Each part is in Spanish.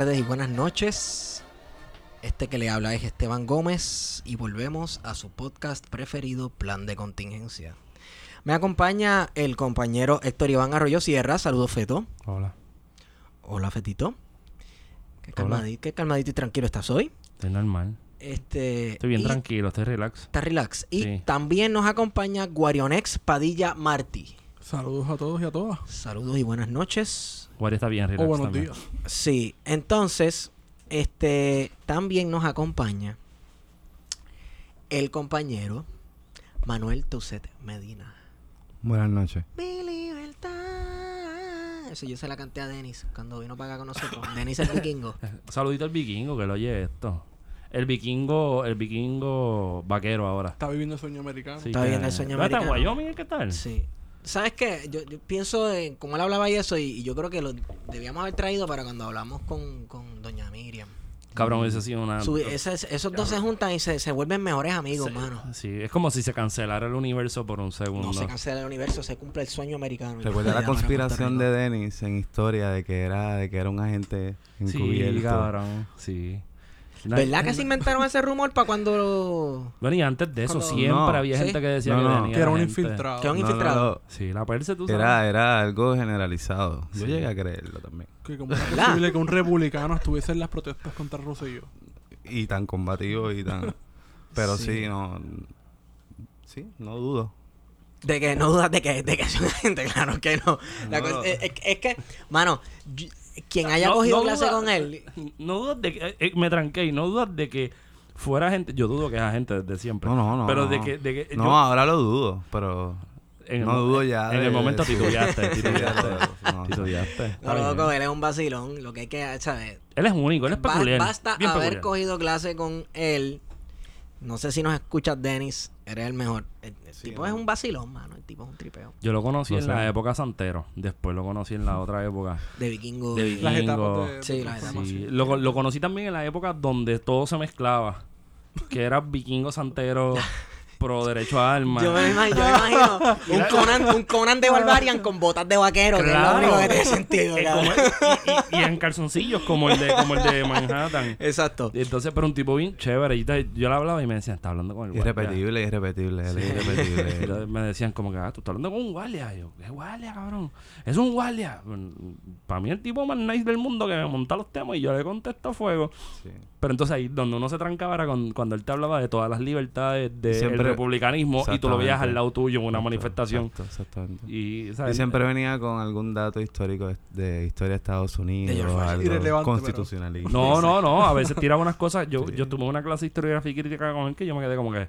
tardes y buenas noches. Este que le habla es Esteban Gómez y volvemos a su podcast preferido, Plan de Contingencia. Me acompaña el compañero Héctor Iván Arroyo Sierra. Saludos, Feto. Hola, Hola, Fetito. Qué Hola. calmadito, qué calmadito y tranquilo estás hoy. estoy normal. Este, Estoy bien tranquilo, estoy relax. Está relax. Y Sí. también nos acompaña Guarionex Padilla Martí. Saludos a todos y a todas. Saludos y buenas noches. Guardia está bien relax O buenos también. días. Sí, entonces, este también nos acompaña el compañero Manuel Tucet Medina. Buenas noches. Mi libertad. Eso yo se la canté a Denis cuando vino para acá con nosotros. Denis el vikingo. Saludito al vikingo que lo oye esto. El vikingo, el vikingo vaquero ahora. Está viviendo el sueño americano. Sí, Está que- viviendo el sueño ¿Dónde está americano. Wyoming? ¿Qué tal? Sí. ¿Sabes qué? Yo, yo pienso en cómo él hablaba y eso, y, y yo creo que lo debíamos haber traído para cuando hablamos con, con Doña Miriam. Cabrón, hubiese sido una... Su- ese- esos dos se juntan y se, se vuelven mejores amigos, Sí, mano. Sí, es como si se cancelara el universo por un segundo. No se cancela el universo, se cumple el sueño americano. Recuerda la conspiración de. Dennis en historia de que era de que era un agente encubierto. Sí, cabrón. Sí. ¿Verdad que se inventaron ese rumor para cuando... Bueno, y antes de eso Cuando- siempre No, había sí. gente que decía No, que no. tenía Que era un gente. infiltrado. que era un No, no, infiltrado? no. Sí, la perse, tú sabes. Era, era algo generalizado. Yo Sí. llegué a creerlo también. Que como es ¿Verdad? posible que un republicano estuviese en las protestas contra Rosselló. Y tan combativo y tan... Pero Sí. sí, no... Sí, no dudo. De que no dudas de que, de que es una gente, claro que no. La No. cosa- es, es- es que, mano, yo- quien haya No- cogido no clase duda- con él... No dudas de que. eh, me tranqué y no dudas de que fuera gente. Yo dudo que es gente desde siempre. No, no, no. Pero no. de que. De que No, yo- ahora lo dudo, pero... en el no mo- dudo ya En de- el momento de- titubeaste, titubeaste. no, no. titubeaste. Loco, él es un vacilón. Lo que hay que, ¿sabes? Él es único, él es peculiar. basta haber peculiar. cogido clase con él. No sé si nos escuchas, Dennis. Eres el mejor. El, el Sí, tipo no. es un vacilón, mano. El tipo es un tripeo. Yo lo conocí Lo en sé. la época Santero. Después lo conocí en la otra época. De vikingo. De vikingo. Las etapas de, Sí, de las etapas. Sí, lo, lo conocí también en la época donde todo se mezclaba. Que era vikingo santero, pro derecho a armas. Yo me imagino, yo me imagino un, Conan, un Conan de Barbarian con botas de vaquero, que es lo único que tiene sentido. Eh, y, y- y en calzoncillos como el de, como el de Manhattan. Exacto. Y entonces, pero un tipo bien chévere. Y te- yo le hablaba y me decían, está hablando con el guardia. Irrepetible, irrepetible. Él es Y irrepetible. entonces me decían como que, ah, tú estás hablando con un guardia. Y yo, ¿qué guardia, cabrón? Es un guardia. Para mí el tipo más nice del mundo que me monta los temas y yo le contesto a fuego. Sí. Pero entonces ahí donde uno se trancaba era con- cuando él te hablaba de todas las libertades Siempre- republicanismo y tú lo veías al lado tuyo en una Exacto, manifestación. exacto, exactamente. Y, siempre venía con algún dato histórico de, de historia de Estados Unidos, algo Irrelevante, constitucionalista. No, no, no. A veces tiraba unas cosas. Yo, Sí. yo tuve una clase de historiografía y crítica con él que yo me quedé como que,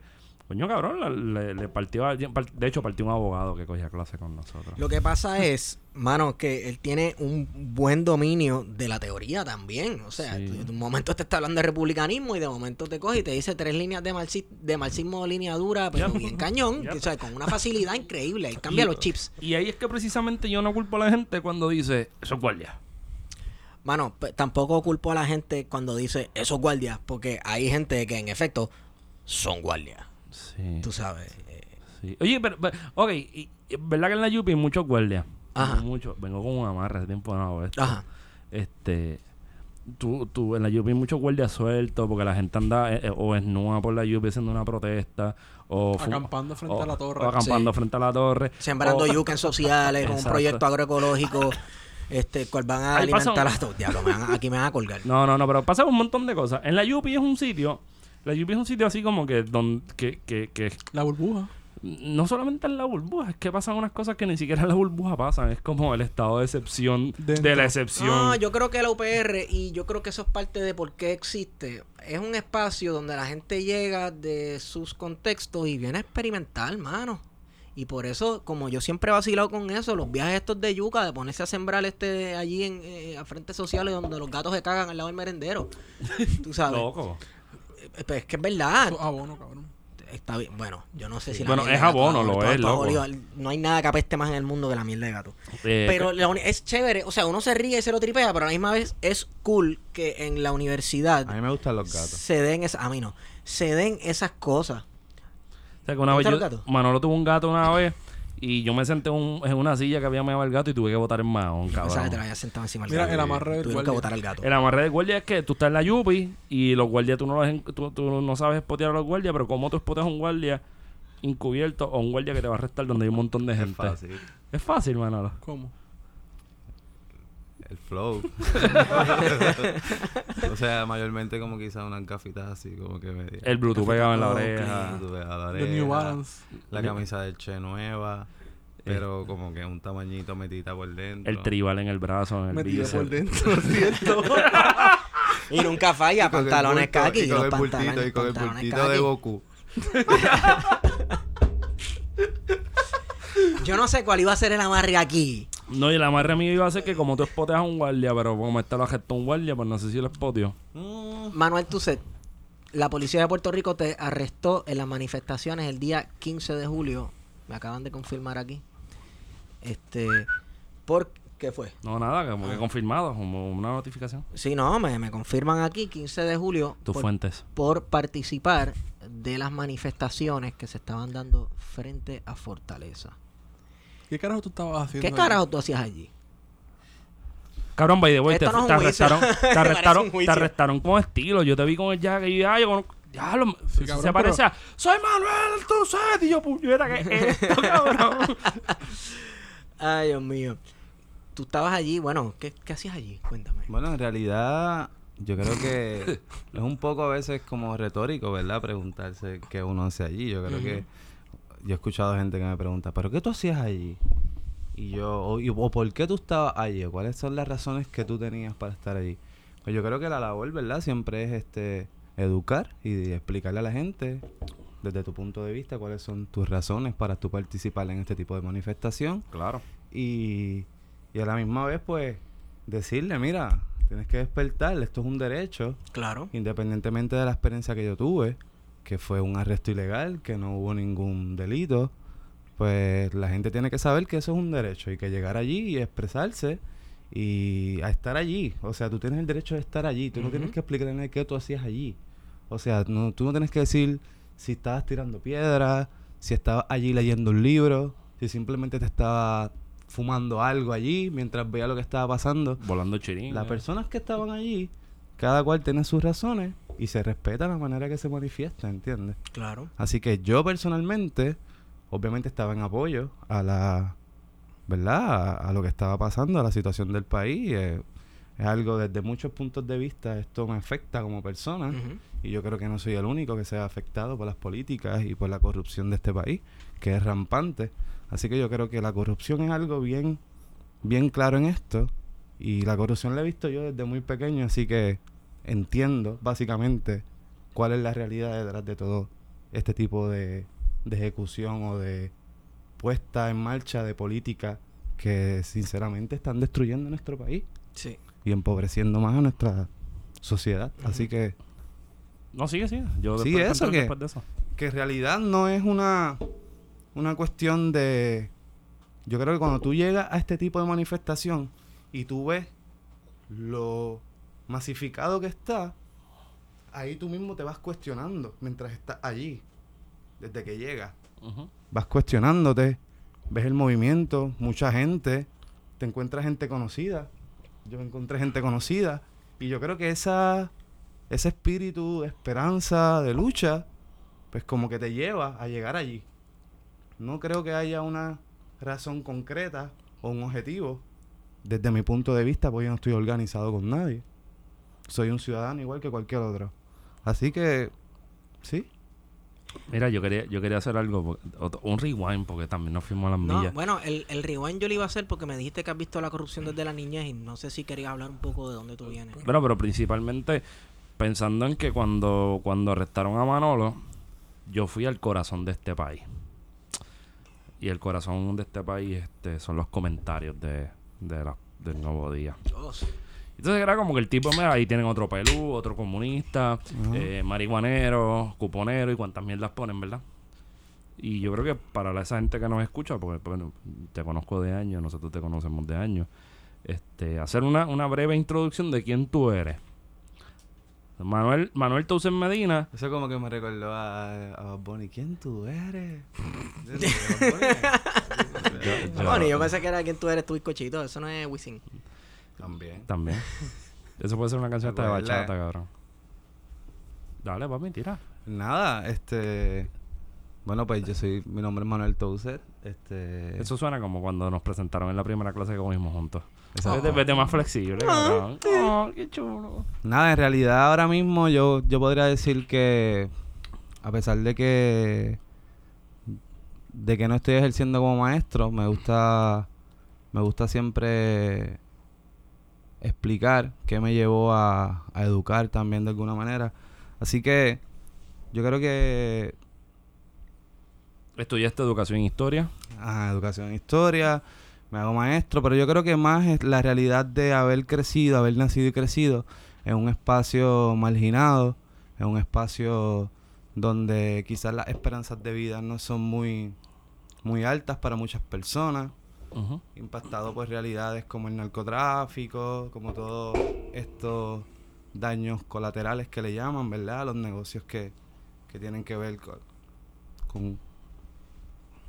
coño, cabrón, le, partió a De hecho, partió un abogado que cogía clase con nosotros. Lo que pasa es, mano, que él tiene un buen dominio de la teoría también. O sea, Sí. tú- de un momento te está hablando de republicanismo y de momento te coge y te dice tres líneas de, marxi- de marxismo de línea dura, pero Ya. bien cañón. Ya. O sea, con una facilidad increíble. Él cambia Y- los chips. Y ahí es que precisamente yo no culpo a la gente cuando dice, eso es guardia. Mano, tampoco culpo a la gente cuando dice esos guardias, porque hay gente que en efecto son guardias. Sí. Tú sabes. eh, sí. Oye, pero, pero- ok, y- y- ¿verdad que en la Yupi hay muchos guardias? Ajá. Mucho. Vengo con un amarre hace tiempo no hago esto. Ajá. Este. Tú, tú, en la Yupi hay muchos guardias sueltos porque la gente anda eh, eh, o esnúa por la Yupi haciendo una protesta o Acampando frente o- a la torre. o acampando Sí. frente a la torre Sembrando yuca en sociales, con un proyecto agroecológico, este, cual van a Ahí alimentar un- a todos. Diablo, me van a- aquí me van a colgar. No, no, no, pero pasa un montón de cosas. En la Yupi es un sitio, la Yupi es un sitio así como que donde que, que, que La burbuja. no solamente en la burbuja, es que pasan unas cosas que ni siquiera en la burbuja pasan. Es como el estado de excepción de la excepción. No, yo creo que la UPR, y yo creo que eso es parte de por qué existe, es un espacio donde la gente llega de sus contextos y viene a experimentar, mano. Y por eso, como yo siempre he vacilado con eso, los viajes estos de yuca, de ponerse a sembrar este allí en eh, a frentes sociales donde los gatos se cagan al lado del merendero. Tú sabes. Loco. Es que es verdad. Eso es abono, cabrón. Está bien. Bueno, yo no sé si la Bueno, es abono, lo es, loco. No hay nada que apeste más en el mundo que la mierda de gato. Eh, Pero la es chévere, o sea, uno se ríe y se lo tripea, pero a la misma vez es cool que en la universidad A mí me gustan los gatos. se den esas, a mí no, se den esas cosas. o sea, que una vez ¿Te yo? Manolo tuvo un gato una vez y yo me senté un- en una silla que había meado el gato y tuve que botar el mahón, Pensaba que te cabrón. lo habías sentado encima del Mira, gato. el amarre del Tuvieron que guardia. botar al gato. El amarre de guardia es que tú estás en la Yupi y los guardias tú no los en- tú, tú no sabes espotear a los guardias, pero como tú espoteas a un guardia encubierto o un guardia que te va a arrestar donde hay un montón de Es gente. fácil. Es fácil, Manolo. ¿Cómo? El flow. o sea, mayormente como quizás unas gafitas así, como que me... El Bluetooth pegado en la oreja. A la The New Balance. La camisa del Che nueva, pero como que un tamañito metita por dentro. El tribal en el brazo, en el Metida bíceps. por dentro, ¿cierto? Y nunca falla, Y con el pantalones bulto- kaki, y con los el bultito, pantalones, y con el bultito de. Goku. Yo no sé cuál iba a ser el amarre aquí. No, y el amarre mío iba a ser que como tú espoteas a un guardia, pero como este lo gestó un guardia, pues no sé si lo espoteo. Manuel Tucet, la policía de Puerto Rico te arrestó en las manifestaciones el día 15 de julio. Me acaban de confirmar aquí. Este, ¿por qué fue? No, nada, como Ah. que confirmado, como una notificación. Sí, no, me, me confirman aquí 15 de julio Tus por, fuentes. por participar de las manifestaciones que se estaban dando frente a Fortaleza. ¿Qué carajo tú estabas haciendo? ¿Qué allí? carajo tú hacías allí? Cabrón, by the way, te, no te arrestaron, te arrestaron, te arrestaron con estilo. Yo te vi con el jacket y ya, yo conozco- ya lo, se cabrón, parece a Soy Manuel Tucet y yo, puñeta, ¿qué es esto, cabrón? Ay, Dios mío. Tú estabas allí, bueno, ¿qué, qué hacías allí? Cuéntame. Bueno, en realidad yo creo que es un poco a veces como retórico, ¿verdad? Preguntarse qué uno hace allí. Yo creo que yo he escuchado gente que me pregunta, ¿pero qué tú hacías allí? Y yo, o, y- o por qué tú estabas allí, cuáles son las razones que tú tenías para estar allí. Pues yo creo que la labor, ¿verdad? Siempre es este educar y explicarle a la gente desde tu punto de vista cuáles son tus razones para tú participar en este tipo de manifestación Claro. y, y a la misma vez pues decirle, mira, tienes que despertar, esto es un derecho, Claro. independientemente de la experiencia que yo tuve, que fue un arresto ilegal, que no hubo ningún delito, pues la gente tiene que saber que eso es un derecho y que llegar allí y expresarse y a estar allí, o sea, tú tienes el derecho de estar allí, tú no tienes que explicarle a nadie qué tú hacías allí, o sea, no, tú no tienes que decir si estabas tirando piedras, si estabas allí leyendo un libro, si simplemente te estabas fumando algo allí mientras veía lo que estaba pasando. Volando chirín. Las eh. personas que estaban allí, cada cual tiene sus razones y se respeta la manera que se manifiesta, ¿entiendes? Claro. Así que yo personalmente, obviamente estaba en apoyo a la, ¿verdad? A, a lo que estaba pasando, a la situación del país. eh, es algo desde muchos puntos de vista, esto me afecta como persona. Y yo creo que no soy el único que sea afectado por las políticas y por la corrupción de este país, que es rampante. Así que yo creo que la corrupción es algo bien, bien claro en esto. Y la corrupción la he visto yo desde muy pequeño, así que entiendo básicamente cuál es la realidad detrás de todo este tipo de, de ejecución o de puesta en marcha de políticas que sinceramente están destruyendo nuestro país Sí. y empobreciendo más a nuestra sociedad. Así que No, sigue, sigue. Yo Sí, después eso que- después de eso. que en realidad no es una, una cuestión de... Yo creo que cuando tú llegas a este tipo de manifestación y tú ves lo masificado que está, ahí tú mismo te vas cuestionando mientras estás allí, desde que llegas. Vas cuestionándote, ves el movimiento, mucha gente, te encuentras gente conocida. Yo encontré gente conocida y yo creo que esa ese espíritu de esperanza, de lucha, pues como que te lleva a llegar allí. No creo que haya una razón concreta o un objetivo. Desde mi punto de vista, pues yo no estoy organizado con nadie. Soy un ciudadano igual que cualquier otro. Así que, sí, Mira, yo quería, yo quería hacer algo, un rewind, porque también nos fuimos a las No, millas. bueno, el, el rewind yo lo iba a hacer porque me dijiste que has visto la corrupción desde la niñez y no sé si querías hablar un poco de dónde tú vienes. Bueno, pero principalmente pensando en que cuando, cuando arrestaron a Manolo, yo fui al corazón de este país. Y el corazón de este país este, son los comentarios de, de la- del nuevo día. Dios. Entonces era como que el tipo, mira, ahí tienen otro pelú, otro comunista, eh, marihuanero, cuponero y cuantas mierdas ponen, ¿verdad? Y yo creo que para esa gente que nos escucha, porque bueno, te conozco de años, nosotros te conocemos de años, este, hacer una, una breve introducción de quién tú eres. Manuel, Manuel Tausen Medina, Eso como que me recordó a, a Bad Bunny. ¿Quién tú eres? Bad Bunny. yo- Bueno, yo pensé que era quien tú eres, tu bizcochito. Eso no es Wisin. También. también. Eso puede ser una canción hasta de bachata, cabrón. Dale, papi, tira. Nada, este... Bueno, pues yo soy... Mi nombre es Manuel Touset. Este... Eso suena como cuando nos presentaron en la primera clase que comimos juntos. Exacto. Vete, vete más flexible, cabrón. Oh, qué chulo. Nada, en realidad ahora mismo yo, yo podría decir que... A pesar de que... De que no estoy ejerciendo como maestro, me gusta... Me gusta siempre explicar qué me llevó a, a educar también de alguna manera. Así que yo creo que Estudiaste educación e historia. Ajá, educación en historia, me hago maestro, pero yo creo que más es la realidad de haber crecido, haber nacido y crecido en un espacio marginado, en un espacio donde quizás las esperanzas de vida no son muy, muy altas para muchas personas, Impactado por realidades como el narcotráfico, como todos estos daños colaterales que le llaman, ¿verdad? Los negocios que, que tienen que ver con, con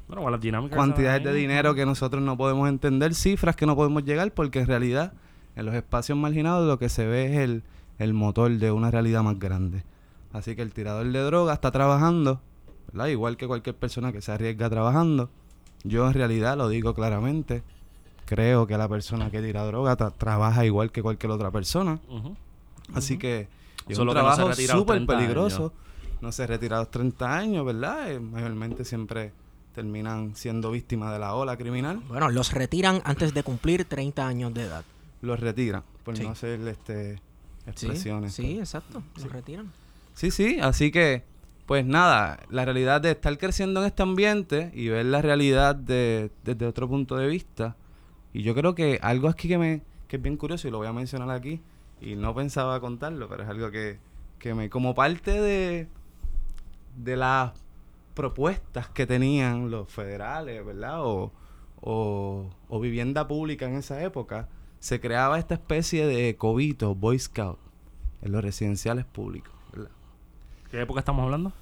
Bueno, con las dinámicas. cantidades de dinero que nosotros no podemos entender, cifras que no podemos llegar, porque en realidad en los espacios marginados lo que se ve es el, el motor de una realidad más grande. Así que el tirador de droga está trabajando, ¿verdad? Igual que cualquier persona que se arriesga trabajando. Yo en realidad lo digo claramente, creo que la persona que tira droga tra- trabaja igual que cualquier otra persona. Así que es Solo un que no trabajo los súper 30 peligroso. No se retira a los 30 años, ¿verdad? Eh, mayormente siempre terminan siendo víctimas de la ola criminal. Bueno, los retiran antes de cumplir 30 años de edad. Los retiran, por Sí. no hacer este, Sí, expresiones. sí, exacto. Los retiran. Sí, sí, así que, pues nada, la realidad de estar creciendo en este ambiente y ver la realidad de, desde otro punto de vista. Y yo creo que algo aquí que me que es bien curioso y lo voy a mencionar aquí, y no pensaba contarlo, pero es algo que, que me, como parte de, de las propuestas que tenían los federales, ¿verdad? O, o, o vivienda pública en esa época, se creaba esta especie de cobito, Boy Scout, en los residenciales públicos. ¿Qué época estamos hablando?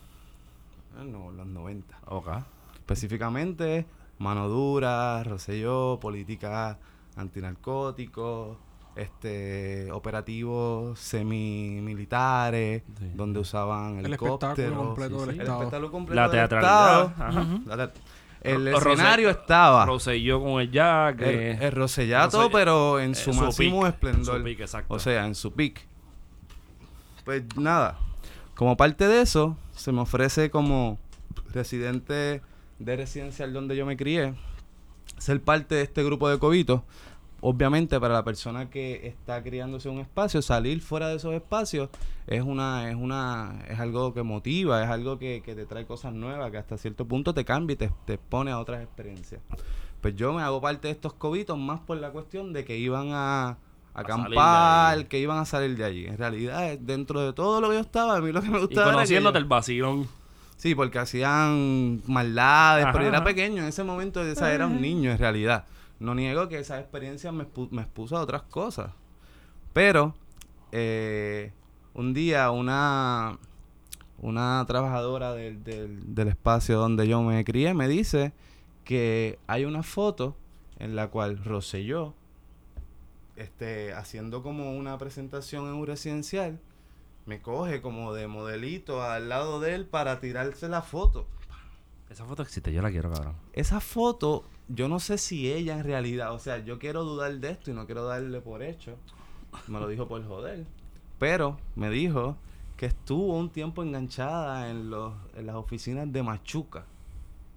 Ah, No, los 90. Ok. Específicamente, mano dura, Rosselló, política antinarcóticos, este, operativos semimilitares, Sí. donde usaban El helicópteros. espectáculo completo sí, del sí. El espectáculo completo La del teatralidad, Estado. ajá. Ujú. La te- el Rose- escenario estaba. Rosselló con el jack. El, eh, el Rosellato, Rosell- pero en eh, su su máximo peak, esplendor. su peak, exacto. O sea, en su peak. Pues nada, como parte de eso, se me ofrece como residente de residencial donde yo me crié, ser parte de este grupo de cobitos. Obviamente para la persona que está criándose un espacio, salir fuera de esos espacios es una, es una, es algo que motiva, es algo que, que te trae cosas nuevas, que hasta cierto punto te cambia y te, te expone a otras experiencias. Pues yo me hago parte de estos cobitos más por la cuestión de que iban a, acampar, que iban a salir de allí. En realidad, dentro de todo lo que yo estaba, a mí lo que me y gustaba era que conociéndote yo- el vacilón. Sí, porque hacían maldades, Ajá, pero yo era pequeño. En ese momento o sea, era un niño en realidad. No niego que esa experiencia me, me expuso a otras cosas. Pero eh, un día una, una trabajadora del, del- del espacio donde yo me crié me dice que hay una foto en la cual Rosselló, este, haciendo como una presentación en un residencial, me coge como de modelito al lado de él para tirarse la foto. Esa foto existe, yo la quiero, cabrón. Esa foto, yo no sé si ella en realidad, o sea, yo quiero dudar de esto y no quiero darle por hecho. Me lo dijo por joder. Pero me dijo que estuvo un tiempo enganchada en, los, en las oficinas de Machuca.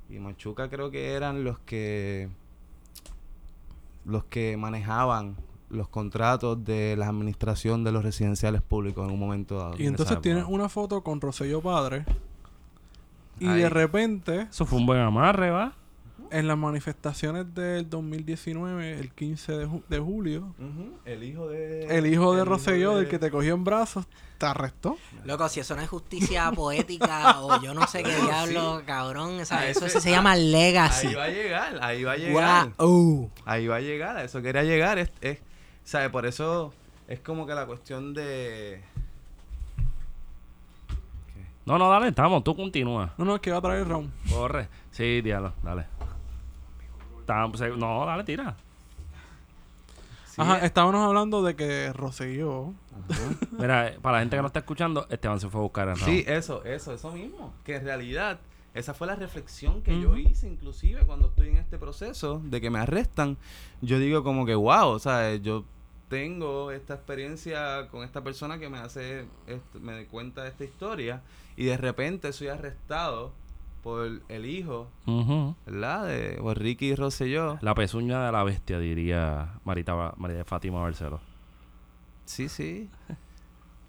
Y Machuca creo que eran los que los que manejaban los contratos de la administración de los residenciales públicos en un momento dado. Y entonces tienes una foto con Rosselló Padre. Y Ahí. de repente, Eso fue un buen amarre, ¿va? en las manifestaciones del 2019, el 15 de, ju- de julio, El hijo de... el hijo de el Rosselló, de- del que te cogió en brazos, te arrestó. Loco, si eso no es justicia poética o yo no sé qué diablo, sí. cabrón. o sea, eso ese- se llama legacy. Ahí va a llegar, ahí va a llegar. Guau. Ahí va a llegar, a eso quería llegar. Es, es, ¿sabe? Por eso es como que la cuestión de... No, no, dale, estamos, tú continúa. No, no, es que va a traer round. Corre. Sí, diablo, dale. Estamos- no, dale, tira. Sí, Ajá, estábamos hablando de que Rosselló. Mira, eh, para la gente que no está escuchando, Esteban se fue a buscar el round. Sí, eso, eso, eso mismo. Que en realidad, esa fue la reflexión que yo hice, inclusive cuando estoy en este proceso de que me arrestan. Yo digo como que, wow, o sea, yo tengo esta experiencia con esta persona que me hace, me cuenta esta historia y de repente soy arrestado por el hijo, Ujú. ¿verdad? De Ricky Rosselló. La pezuña de la bestia, diría Marita, María de Fátima Barceló. Sí, sí.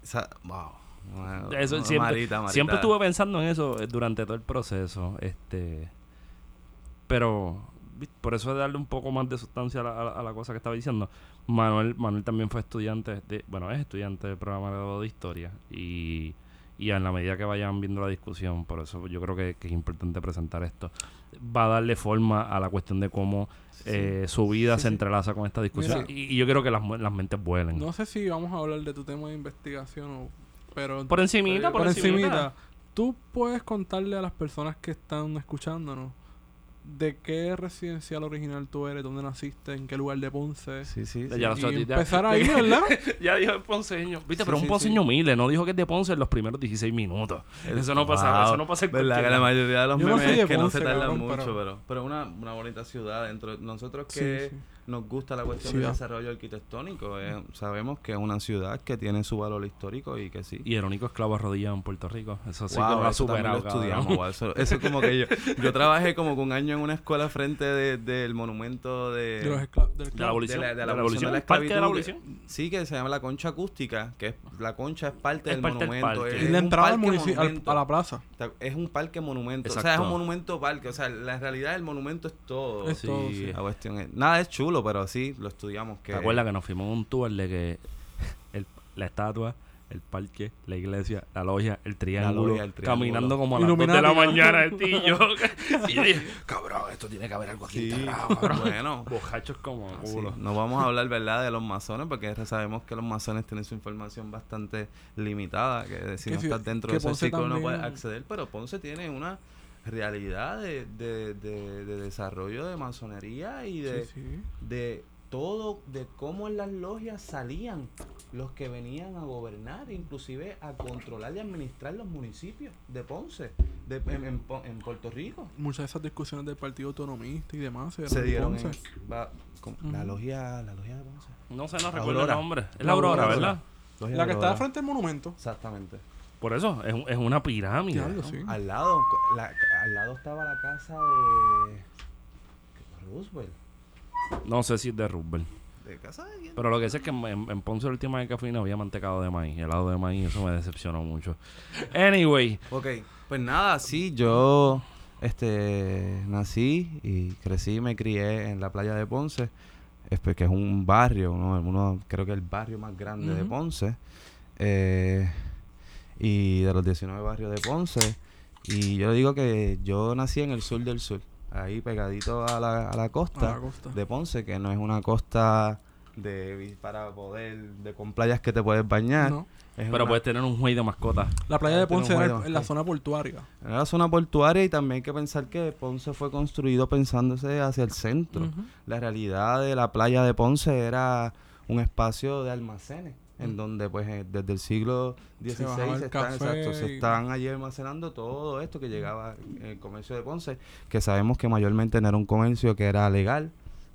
O sea, wow. Wow. Eso siempre, Marita, Marita. siempre estuve pensando en eso eh, durante todo el proceso. Este, pero por eso de darle un poco más de sustancia a la, a la- a la cosa que estaba diciendo. Manuel, Manuel también fue estudiante, de, bueno, es estudiante del programa de historia y, y en la medida que vayan viendo la discusión, por eso yo creo que, que es importante presentar esto, va a darle forma a la cuestión de cómo eh, su vida Sí, se sí. entrelaza con esta discusión Mira. y, y yo quiero que las, las mentes vuelen. No sé si vamos a hablar de tu tema de investigación o... Pero Por encimita, por, encimita. Tú puedes contarle a las personas que están escuchándonos de qué residencial original tú eres, dónde naciste, en qué lugar de Ponce. Sí, sí. sí. Ya y ya- empezar ahí, ¿verdad? Ya dijo el ponceño. Viste, Sí, pero un ponceño humilde. No dijo que es de Ponce en los primeros 16 minutos. Eso no pasa, eso no pasa en ¿Verdad? cualquier Que la mayoría de los Yo memes de que no se tardan cabrón, mucho, pero- pero, pero es una, una bonita ciudad. Dentro nosotros Sí, que sí. Nos gusta la cuestión Ciudad. del desarrollo arquitectónico, eh, sabemos que es una ciudad que tiene su valor histórico y que sí. Y el único esclavo arrodillado en Puerto Rico. Eso sí Wow, que lo ha superado. lo estudiamos. wow, Eso, eso es como que yo, yo trabajé como que un año en una escuela frente de- del monumento de, De los esclavos. Del De la abolición. de la, de la de la abolición de la ¿Parque de la abolición? que- Sí, que se llama la concha acústica, que es, la concha es parte Es del parte del monumento. parque. es Y la un entrada al monumento. a la plaza. Es un parque monumento. O sea, es un monumento parque. O sea, la realidad el monumento es todo. Es todo, sí. La cuestión es- Nada es chulo, pero sí, lo estudiamos. Que ¿Te acuerdas que nos fuimos en un tour de que el- la estatua, el parque, la iglesia, la logia, el triángulo, logia, el triángulo. caminando como a las 2 de la ¿no? mañana el tío? y yo dije, cabrón, esto tiene que haber algo aquí Sí, cabrón. bueno. Bojachos como Sí, culo. No vamos a hablar, ¿verdad?, de los masones, porque sabemos que los masones tienen su información bastante limitada, que si no estás dentro de ese ciclo no también- puedes acceder, pero Ponce tiene una realidad de, de, de- de desarrollo de masonería y de, Sí, sí. de todo, de cómo en las logias salían los que venían a gobernar, inclusive a controlar y administrar los municipios de Ponce, de, en, en Puerto Rico. Muchas de esas discusiones del Partido Autonomista y demás se, Se dieron en, va- con- la logia, la logia de Ponce. No sé, no La recuerdo Aurora. el nombre. Es La Aurora, Aurora. ¿verdad? Logia La que está al frente del monumento. Exactamente. Por eso, es, un- es una pirámide. Diablo, sí. Al lado, la- al lado estaba la casa de Roosevelt. No sé si es de Roosevelt. ¿De casa de quién? Pero lo que sé es que en, en Ponce la última vez que fui no había mantecado de maíz. Helado de maíz, eso me decepcionó mucho. Anyway, Ok, pues nada, sí, yo este nací y crecí y me crié en la playa de Ponce, es porque es un barrio, uno, uno- creo que el barrio más grande de Ujú. Ponce, eh, y de los 19 barrios de Ponce, y yo digo que yo nací en el sur del sur, ahí pegadito a la, a la A costa la costa. de Ponce, que no es una costa de para poder de con playas que te puedes bañar. No. Es Pero una- puedes tener un juez de mascota. La playa de Ponce era juego, en la zona portuaria. Era la zona portuaria y también hay que pensar que Ponce fue construido pensándose hacia el centro. La realidad de la playa de Ponce era un espacio de almacenes, en donde pues eh, desde el siglo XVI se, están- exacto, se estaban allí almacenando todo esto que llegaba en el comercio de Ponce, que sabemos que mayormente no era un comercio que era legal,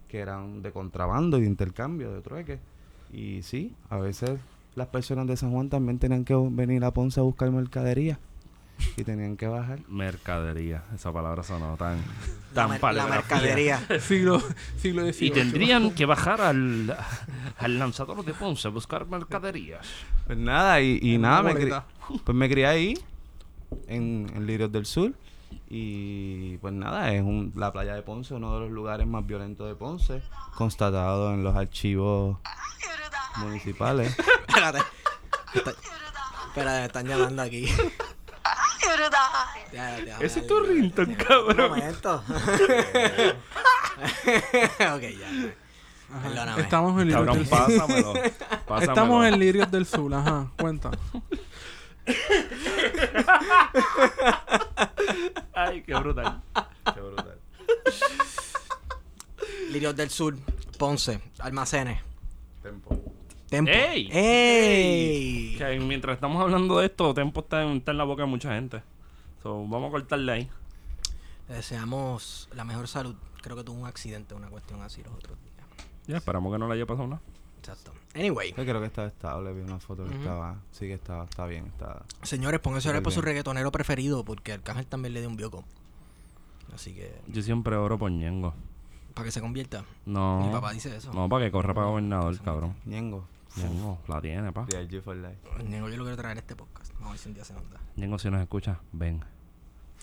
que eran de contrabando y de intercambio, de trueque. Y sí, a veces las personas de San Juan también tenían que venir a Ponce a buscar mercadería y tenían que bajar. Mercadería. Esa palabra sonó tan... Tan la mercadería. siglo, siglo XVIII. Y tendrían que bajar al, al lanzador de Ponce a buscar mercaderías. Pues nada, y, y nada, me cri- pues me crié ahí, en, en Lirios del Sur. Y pues nada, es un, la playa de Ponce, uno de los lugares más violentos de Ponce, constatado en los archivos municipales. Espérate. Está- Espérate, me están llamando aquí. Ya, ya, Ese es tu ya. cabrón. Un momento. ok, ya. Perdóname. Estamos en Lirios Cabrón, del Sur. pásamelo. pásamelo. Estamos en Lirios del Sur, ajá. Cuenta. Ay, qué brutal. Qué brutal. Lirios del Sur, Ponce, almacenes. Tempo. Tempo. ¡Ey! ¡Ey! Que mientras estamos hablando de esto, Tempo está en, está en la boca de mucha gente. So, vamos a cortarle ahí. Le deseamos la mejor salud. Creo que tuvo un accidente, una cuestión así los otros días. Ya, esperamos que no le haya pasado nada. Exacto. Anyway, Yo creo que estaba estable, vi una foto que estaba, sí que estaba, está bien, está. señores, pónganse a orar por su reggaetonero preferido porque Arcángel también le dio un bioco. Así que, Yo siempre oro por Ñengo. para que se convierta. No. Mi papá dice eso. No, para que corra para gobernador, cabrón. Ñengo. Ñengo, la tiene, pa. DRG for life. Niego, yo lo quiero traer a este podcast. Vamos a ver si un día se nos da. Ñengo, si nos escucha, ven.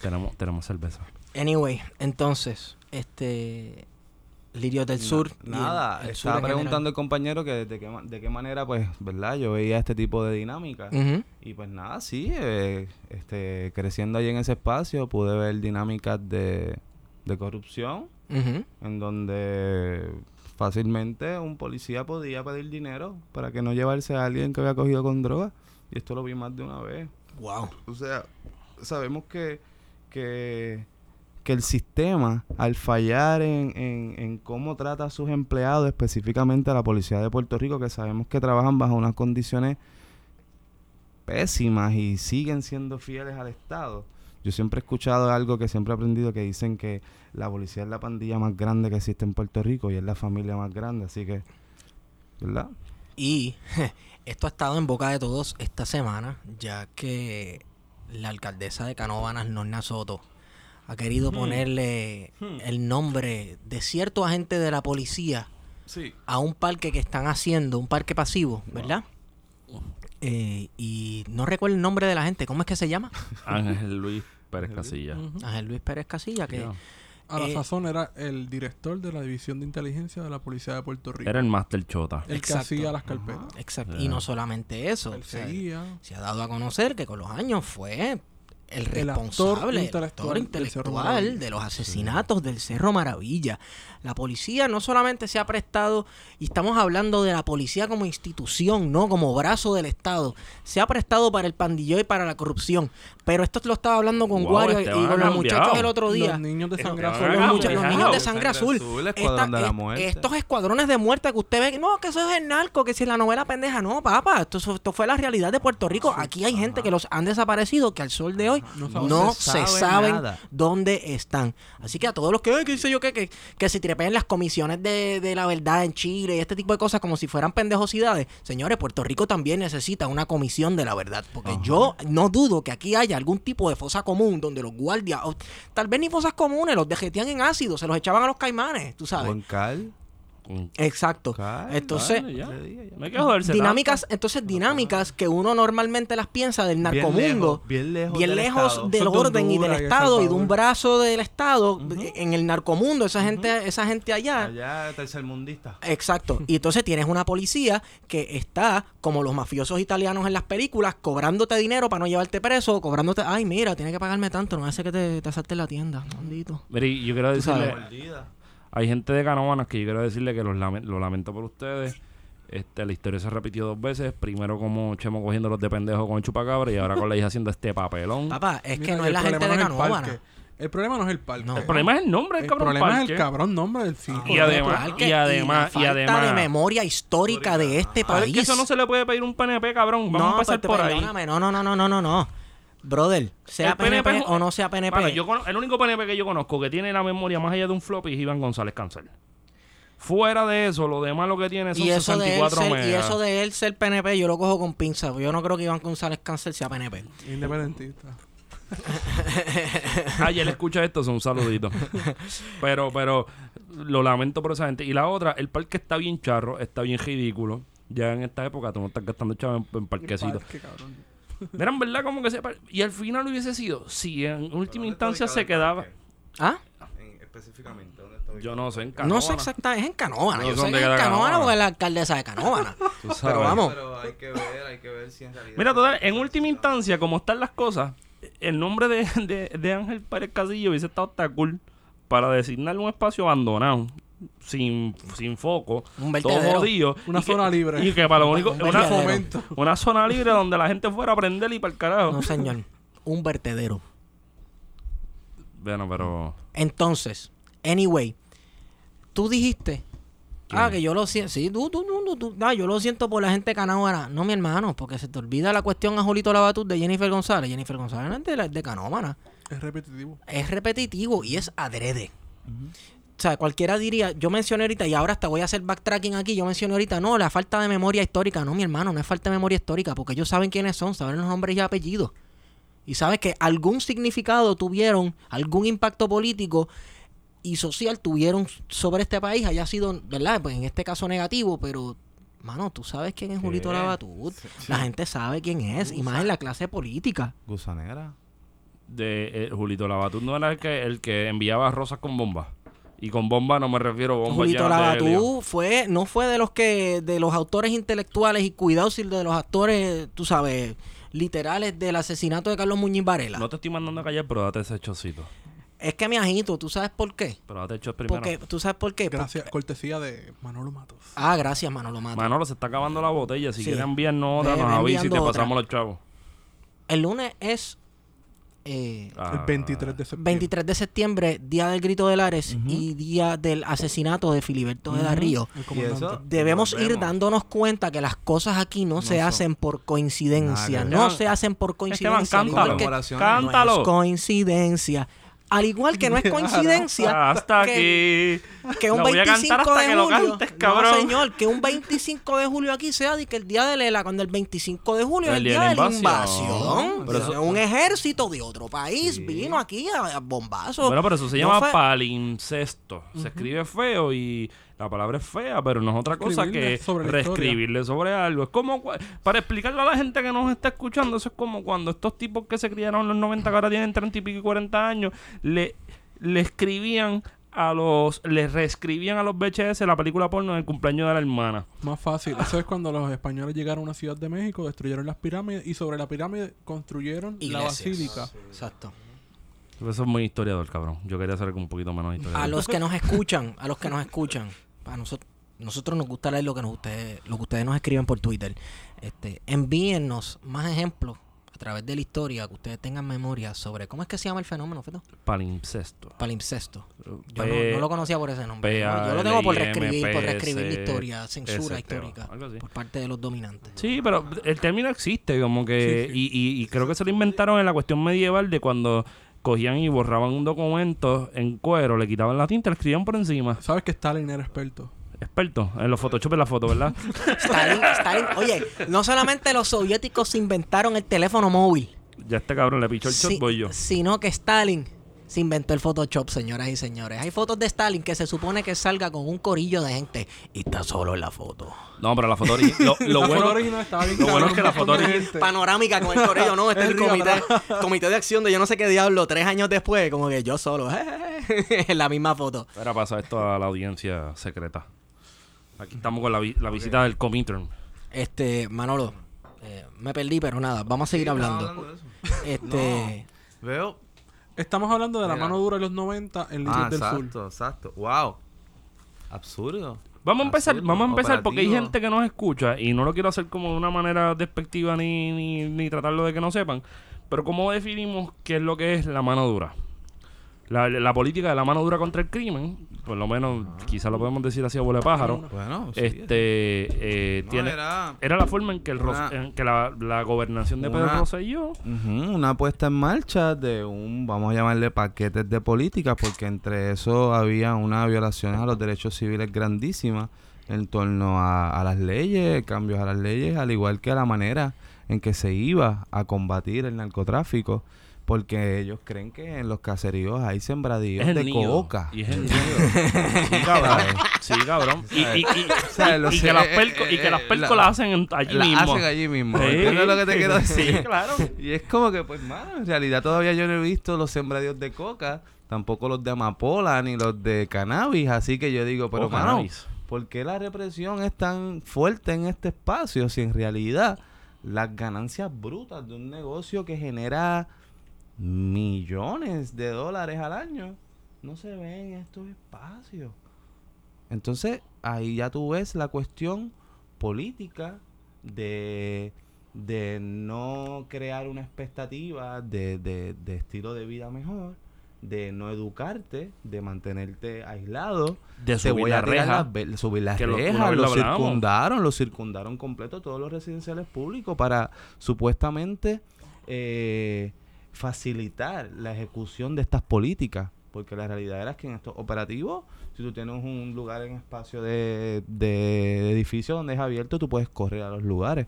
Tenemos, tenemos cerveza. Anyway, entonces, este. Lirios del Sur. el- Nada, el sur estaba general. preguntando el compañero que de qué, de qué manera, pues, ¿verdad? Yo veía este tipo de dinámica. Ujú. Y pues nada, sí, eh, este, creciendo ahí en ese espacio pude ver dinámicas de, de corrupción Ujú. en donde fácilmente un policía podía pedir dinero para que no llevarse a alguien que había cogido con droga. Y esto lo vi más de una vez. Wow. O sea, sabemos que, que, que el sistema, al fallar en, en, en cómo trata a sus empleados, específicamente a la policía de Puerto Rico, que sabemos que trabajan bajo unas condiciones pésimas y siguen siendo fieles al Estado. Yo siempre he escuchado algo que siempre he aprendido que dicen que la policía es la pandilla más grande que existe en Puerto Rico y es la familia más grande, así que, ¿verdad? Y esto ha estado en boca de todos esta semana, ya que la alcaldesa de Canóvanas, Norna Soto, ha querido ponerle el nombre de cierto agente de la policía Sí. a un parque que están haciendo, un parque pasivo, ¿verdad? Eh, y no recuerdo el nombre de la gente, ¿cómo es que se llama? Ángel Luis Pérez Casilla. Ángel Luis Pérez Casilla, que. A la Eh, sazón era el director de la División de Inteligencia de la Policía de Puerto Rico. Era el Master Chota. el que hacía las carpetas. exacto. Ya. Y no solamente eso, Él o sea, seguía. se ha dado a conocer que con los años fue el El actor responsable, el intelectual actor intelectual de los asesinatos del Cerro Maravilla. La policía no solamente se ha prestado, y estamos hablando de la policía como institución, no como brazo del Estado, se ha prestado para el pandilleo y para la corrupción. Pero esto lo estaba hablando con Wow, Wario y con los muchachos el otro día. Los niños de sangre azul. Los, niños de Sangre azul. Azul, Escuadrón de la Esta- Muerte. Estos escuadrones de muerte que usted ve, que no, que eso es el narco, que si es la novela pendeja. No, papá, esto, esto fue la realidad de Puerto Rico. Aquí hay gente que los han desaparecido, que al sol de hoy No se, se sabe saben nada. dónde están. Así que a todos los que, "Ay, qué sé yo, que, que se tripen las comisiones de, de la verdad en Chile y este tipo de cosas como si fueran pendejosidades. Señores, Puerto Rico también necesita una comisión de la verdad. Porque yo no dudo que aquí haya algún tipo de fosa común donde los guardias, tal vez ni fosas comunes, los dejetían en ácido, se los echaban a los caimanes, tú sabes. Cal. Exacto. Entonces, Vale, ya. dinámicas, tanto. entonces dinámicas que uno normalmente las piensa del Bien narcomundo, lejos, bien lejos bien del lejos orden y del Honduras y El Estado y de un brazo del Estado en el narcomundo, esa gente, esa gente allá. Allá tercermundista. Exacto. Y entonces tienes una policía que está, como los mafiosos italianos en las películas, cobrándote dinero para no llevarte preso, cobrándote, ay, mira, tiene que pagarme tanto, no hace que te, te la tienda, maldito. Mira, y yo quiero decirle, hay gente de Canóvanas que yo quiero decirle que los lame- lo lamento por ustedes. Este, la historia se repitió dos veces. Primero como Chemo cogiendo los de pendejo con el chupacabra y ahora con la hija haciendo este papelón. Papá, es que no es la gente de es el problema no es el parque. No. El problema es el nombre del El cabrón problema es el cabrón nombre del circo. Y además- Parque y además- la y falta además- de memoria histórica de este es país. que eso no se le puede pedir un PNP, cabrón. Vamos No, a empezar pero por ahí. no, no, no, no, no, no. Brother, sea PNP, o no sea PNP. Yo el único PNP que yo conozco que tiene la memoria más allá de un floppy es Iván González Cancel. Fuera de eso, lo demás lo que tiene son y eso, de él 64 ser, y eso de él ser PNP, yo lo cojo con pinza. porque Yo no creo que Iván González Cáncer sea PNP. Independentista. Ay, él escucha esto, son un saludito. pero, pero, lo lamento por esa gente. Y la otra, el parque está bien charro, está bien ridículo. Ya en esta época tú no estás gastando chavos en, en parquecitos. Parque, cabrón. Mira, en verdad, como que se... Y al final hubiese sido, si en última instancia se quedaba... ¿Ah? específicamente, ¿dónde está Yo no sé, en No sé Canóvana. exactamente, es en Canóvana. No yo sé que es en Canóvana Canóvana. porque es la alcaldesa de Canóvana. Tú sabes. Pero vamos. Pero hay que ver, hay que ver si en realidad. Mira, total, en última instancia, como están las cosas, el nombre de, de, de Ángel Pérez Casillo hubiese estado hasta cool para designar un espacio abandonado, sin, sin foco, Un todo jodido. Una y que- zona libre. Y que para lo único. Un Una, una zona libre donde la gente fuera a aprender y para el carajo. No, señor. Un vertedero. Bueno, pero. Entonces, anyway, tú dijiste. ¿Quién? Ah, que yo lo siento. Sí, tú, tú, tú, tú, tú. Ah, yo lo siento por la gente de Canóvana. No, mi hermano, porque se te olvida la cuestión a Julito Labatut de Jennifer González. Jennifer González no es de, la- de Canóvana. Es repetitivo. Es repetitivo y es adrede. O sea, cualquiera diría, yo mencioné ahorita, y ahora hasta voy a hacer backtracking aquí, yo mencioné ahorita, no, la falta de memoria histórica. No, mi hermano, no es falta de memoria histórica, porque ellos saben quiénes son, saben los nombres y apellidos. Y sabes que algún significado tuvieron, algún impacto político y social tuvieron sobre este país, haya sido, ¿verdad? Pues en este caso negativo, pero, mano, tú sabes quién es Julito. Labatut. La gente sabe quién es, y más en la clase política. Gusanera. De eh, Julito Labatut no era el que, el que enviaba rosas con bombas. Y con bomba no me refiero a bombas Julito. Labatú fue, no fue de los que, de los autores intelectuales y cuidado si de los actores, tú sabes, literales del asesinato de Carlos Muñiz Varela. No te estoy mandando a callar, pero date ese chocito. Es que me agito, ¿tú sabes por qué? Pero date el primero. Porque, ¿tú sabes por qué? Gracias. Cortesía de Manolo Matos. Ah, gracias, Manolo Mato. Manolo, se está acabando la botella. Si Sí. quieres enviarnos otra, nos avisa y te otra. pasamos los chavos. El lunes es eh, Ah, el 23 de septiembre. 23 de septiembre, Día del Grito de Lares y Día del asesinato de Filiberto de la Río. El Y comandante. eso. Debemos ir dándonos cuenta que las cosas aquí no, se son- hacen por coincidencia. No se hacen por Esteban, coincidencia. igual cántalo. que- Conmemoraciones. Cántalo. No es coincidencia. Al igual que no es coincidencia Hasta que, aquí. que un Lo voy a 25 cantar hasta de julio. cantes. No, señor, que un 25 de julio aquí sea de que el día de Lela, cuando el 25 de julio es el día de la invasión. Pero O sea, eso- un ejército de otro país vino aquí a, a bombazo. Bueno, pero eso se No llama fue- palimpsesto. Se escribe feo y la palabra es fea, pero no es otra cosa que sobre la reescribirle sobre algo. Es como, para explicarle a la gente que nos está escuchando, eso es como cuando estos tipos que se criaron en los 90, que ahora tienen 30 y pico y 40 años, le, le escribían a los, le reescribían a los VHS la película porno en el cumpleaños de la hermana. Más fácil. Eso es cuando los españoles llegaron a una ciudad de México, destruyeron las pirámides y sobre la pirámide construyeron la Iglesias. basílica. Exacto. Eso es muy historiador, cabrón. Yo quería ser un poquito menos historiador. A los que nos escuchan, a los que nos escuchan, nosotros, nosotros nos gusta leer lo que nos ustedes, lo que ustedes nos escriben por Twitter. Este, envíennos más ejemplos a través de la historia que ustedes tengan memoria sobre cómo es que se llama el fenómeno, Feto? Palimpsesto. Palimpsesto. Yo no, P- no lo conocía por ese nombre. Yo lo tengo por reescribir, por reescribir la historia, censura histórica por parte de los dominantes. Sí, pero el término existe, como que. Sí, sí. Y, y- y creo que se lo inventaron en la cuestión medieval de cuando cogían y borraban un documento en cuero, le quitaban la tinta, le escribían por encima. ¿Sabes que Stalin era experto? Experto en los Photoshop en la foto, ¿verdad? Stalin, Stalin, oye, no solamente los soviéticos inventaron el teléfono móvil, ya este cabrón le pichó el shot, voy yo. sino que Stalin se inventó el Photoshop, señoras y señores. Hay fotos de Stalin que se supone que salga con un corillo de gente y está solo en la foto. No, pero la foto original. Lo, lo la bueno, foto original estaba bien lo bueno cabrón, es que la foto original-. Panorámica con el corillo, no, este es el comité, de acción de yo no sé qué diablo, tres años después, como que yo solo, en la misma foto. Ahora pasa esto a la audiencia secreta. Aquí estamos con la, vi- la visita del Comintern. Este, Manolo, eh, me perdí, pero nada, vamos a seguir hablando. de eso. Este, Veo. Estamos hablando de la Mira. mano dura de los 90 en Líderes Ah, del Sur. exacto, exacto. Wow. Absurdo. Vamos a empezar, vamos a empezar porque hay gente que nos escucha y no lo quiero hacer como de una manera despectiva ni, ni, ni tratarlo de que no sepan. Pero ¿cómo definimos qué es lo que es la mano dura? La, la política de la mano dura contra el crimen, por lo menos quizá lo podemos decir así a bola de pájaro. Bueno, sí, Este eh, no, tiene, era era la forma en que, el Ros- una- en que la, la gobernación de Pedro una- Rosselló ujú, una puesta en marcha de un, vamos a llamarle paquetes de políticas, porque entre eso había unas violaciones a los derechos civiles grandísimas en torno a, a las leyes, cambios a las leyes, al igual que a la manera en que se iba a combatir el narcotráfico, porque ellos creen que en los caseríos hay sembradíos de nido. coca. Y es el nido. Sí, cabrón. Sí, cabrón. Y, y, y- O sea, y- lo y sé, que las eh, y eh, que las pelco la- las hacen en- allí la mismo. hacen allí mismo. Sí. ¿Entiendes lo que te quiero decir? Sí, claro. Y es como que, pues, mano, en realidad todavía yo no he visto los sembradíos de coca, tampoco los de amapola, ni los de cannabis, así que yo digo, pero, Oh, mano, cannabis. ¿por qué la represión es tan fuerte en este espacio si en realidad las ganancias brutas de un negocio que genera millones de dólares al año no se ven en estos espacios? Entonces, ahí ya tú ves la cuestión política de, de no crear una expectativa de, de- de estilo de vida mejor, de no educarte, de mantenerte aislado. De Te subir voy la a tirar reja. las subir las que rejas, lo circundaron, lo circundaron completo todos los residenciales públicos para supuestamente eh, facilitar la ejecución de estas políticas. Porque la realidad era que en estos operativos, si tú tienes un lugar en espacio de, de edificio donde es abierto, tú puedes correr a los lugares.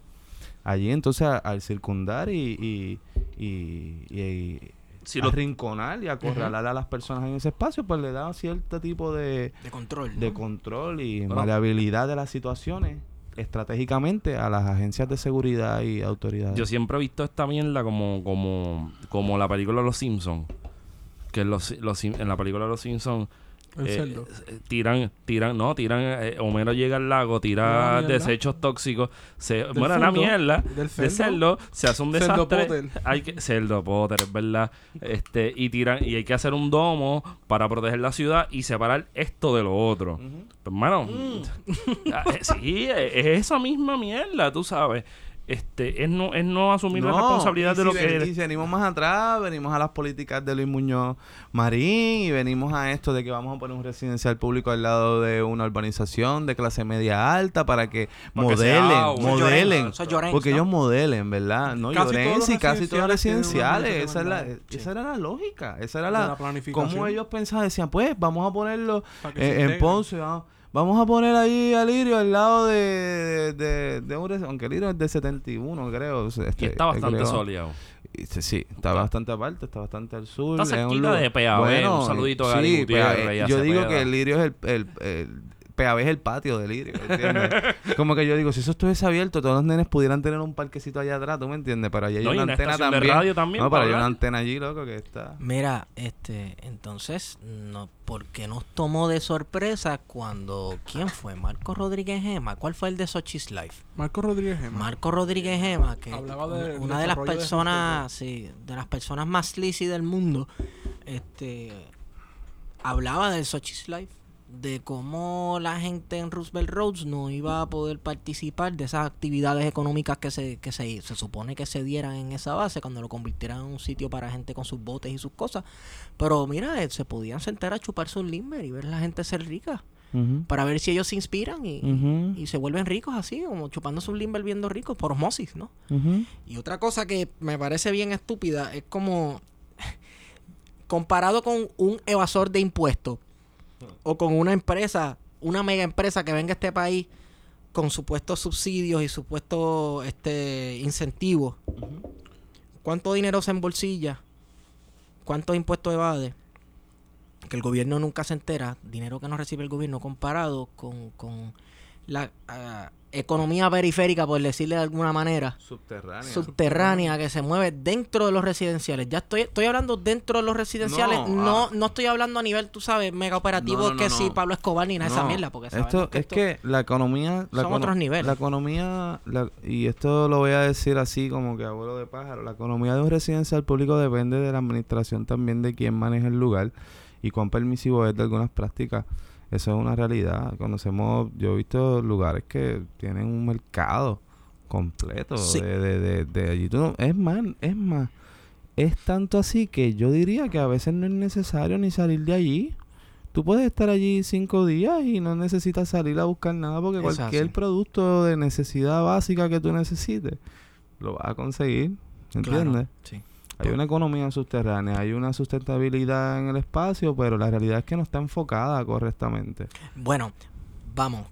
Allí entonces a- al circundar y, y, y, y- Si lo- arrinconar y acorralar a las personas en ese espacio, pues le da cierto tipo de, De control. de ¿no? control y Bueno. maleabilidad de las situaciones estratégicamente a las agencias de seguridad y autoridades. Yo siempre he visto esta mierda como, como, como la película Los Simpsons. Que los, los en la película Los Simpsons eh, cerdo. eh, tiran, tiran, no, tiran, eh, Homero llega al lago, Tira desechos tóxicos, se muere la cerdo, mierda del de cerdo. cerdo, se hace un Cerdo desastre. Potter. Hay que, cerdo Potter, es verdad. Este, y tiran, y hay que hacer un domo para proteger la ciudad y separar esto de lo otro. Pues, hermano, ah, eh, sí, es esa misma mierda, tú sabes. Este, es no, es no asumir la No, responsabilidad y de lo ven- que Y si venimos más atrás, venimos a las políticas de Luis Muñoz Marín y venimos a esto de que vamos a poner un residencial público al lado de una urbanización de clase media alta para que sea modelen, modelen. Eso es Llorens, porque ¿no? ellos modelen, ¿verdad? No, Casi y casi todos los residenciales. Esa, es la, esa era la lógica. Esa era la, la planificación. Como ellos pensaban, decían, pues vamos a ponerlo eh, en. Ponce, vamos, vamos a poner ahí a Lirio al lado de, de, de un aunque Lirio es de 71, creo. y Este, está bastante soleado. Y sí, está bastante aparte, está bastante al sur. Está es un cerquita de PAB, un saludito a Gary sí, Gutiérrez PAB. y a Yo digo que Lirio es el, el, el PAB es el patio de Lirio, ¿entiendes? Como que yo digo, si eso estuviese abierto, todos los nenes pudieran tener un parquecito allá atrás, ¿tú me entiendes? Pero allí hay No, una una antena estación de también. radio también No, para pero hay una antena allí, loco, que está... Mira, este, entonces, no, ¿por qué nos tomó de sorpresa cuando, ¿quién fue? Marco Rodríguez Gema. ¿Cuál fue el de Sochi's Life? Marco Rodríguez Gema. Marco Rodríguez Gema, que Hablaba una- de- una del de las de personas, sí, de las personas más sleazy del mundo, este, hablaba del Sochi's Life, de cómo la gente en Roosevelt Roads no iba a poder participar de esas actividades económicas que se, que se, se supone que se dieran en esa base cuando lo convirtieran en un sitio para gente con sus botes y sus cosas. Pero mira, eh, se podían sentar a chuparse un limber y ver a la gente ser rica para ver si ellos se inspiran y, y se vuelven ricos así, como chupándose un limber viendo ricos por osmosis, ¿no? Y otra cosa que me parece bien estúpida es como comparado con un evasor de impuestos o con una empresa, una mega empresa que venga a este país con supuestos subsidios y supuestos este incentivos. ¿Cuánto dinero se embolsilla? ¿Cuántos impuestos evade? Que el gobierno nunca se entera. Dinero que no recibe el gobierno comparado con, con la ah, economía periférica, por decirle de alguna manera Subterránea. subterránea que se mueve dentro de los residenciales. Ya estoy, estoy hablando dentro de los residenciales. No, No, ah. no, estoy hablando a nivel, tú sabes, mega operativo No, no, que no, si. Pablo Escobar ni nada de esa mierda. Porque esto es que la economía la son otros niveles. la economía la- y esto lo voy a decir así como que abuelo de pájaro la economía de un residencial público depende de la administración también de quién maneja el lugar y cuán permisivo es de algunas prácticas Eso es una realidad. Conocemos, yo he visto lugares que tienen un mercado completo Sí. de, de, de, de allí. Tú no- es más, es más, es tanto así que yo diría que a veces no es necesario ni salir de allí. Tú puedes estar allí cinco días y no necesitas salir a buscar nada porque es cualquier así. producto de necesidad básica que tú necesites lo vas a conseguir. ¿Entiendes? Claro, sí. Hay una economía subterránea, hay una sustentabilidad en el espacio, pero la realidad es que no está enfocada correctamente. Bueno, vamos.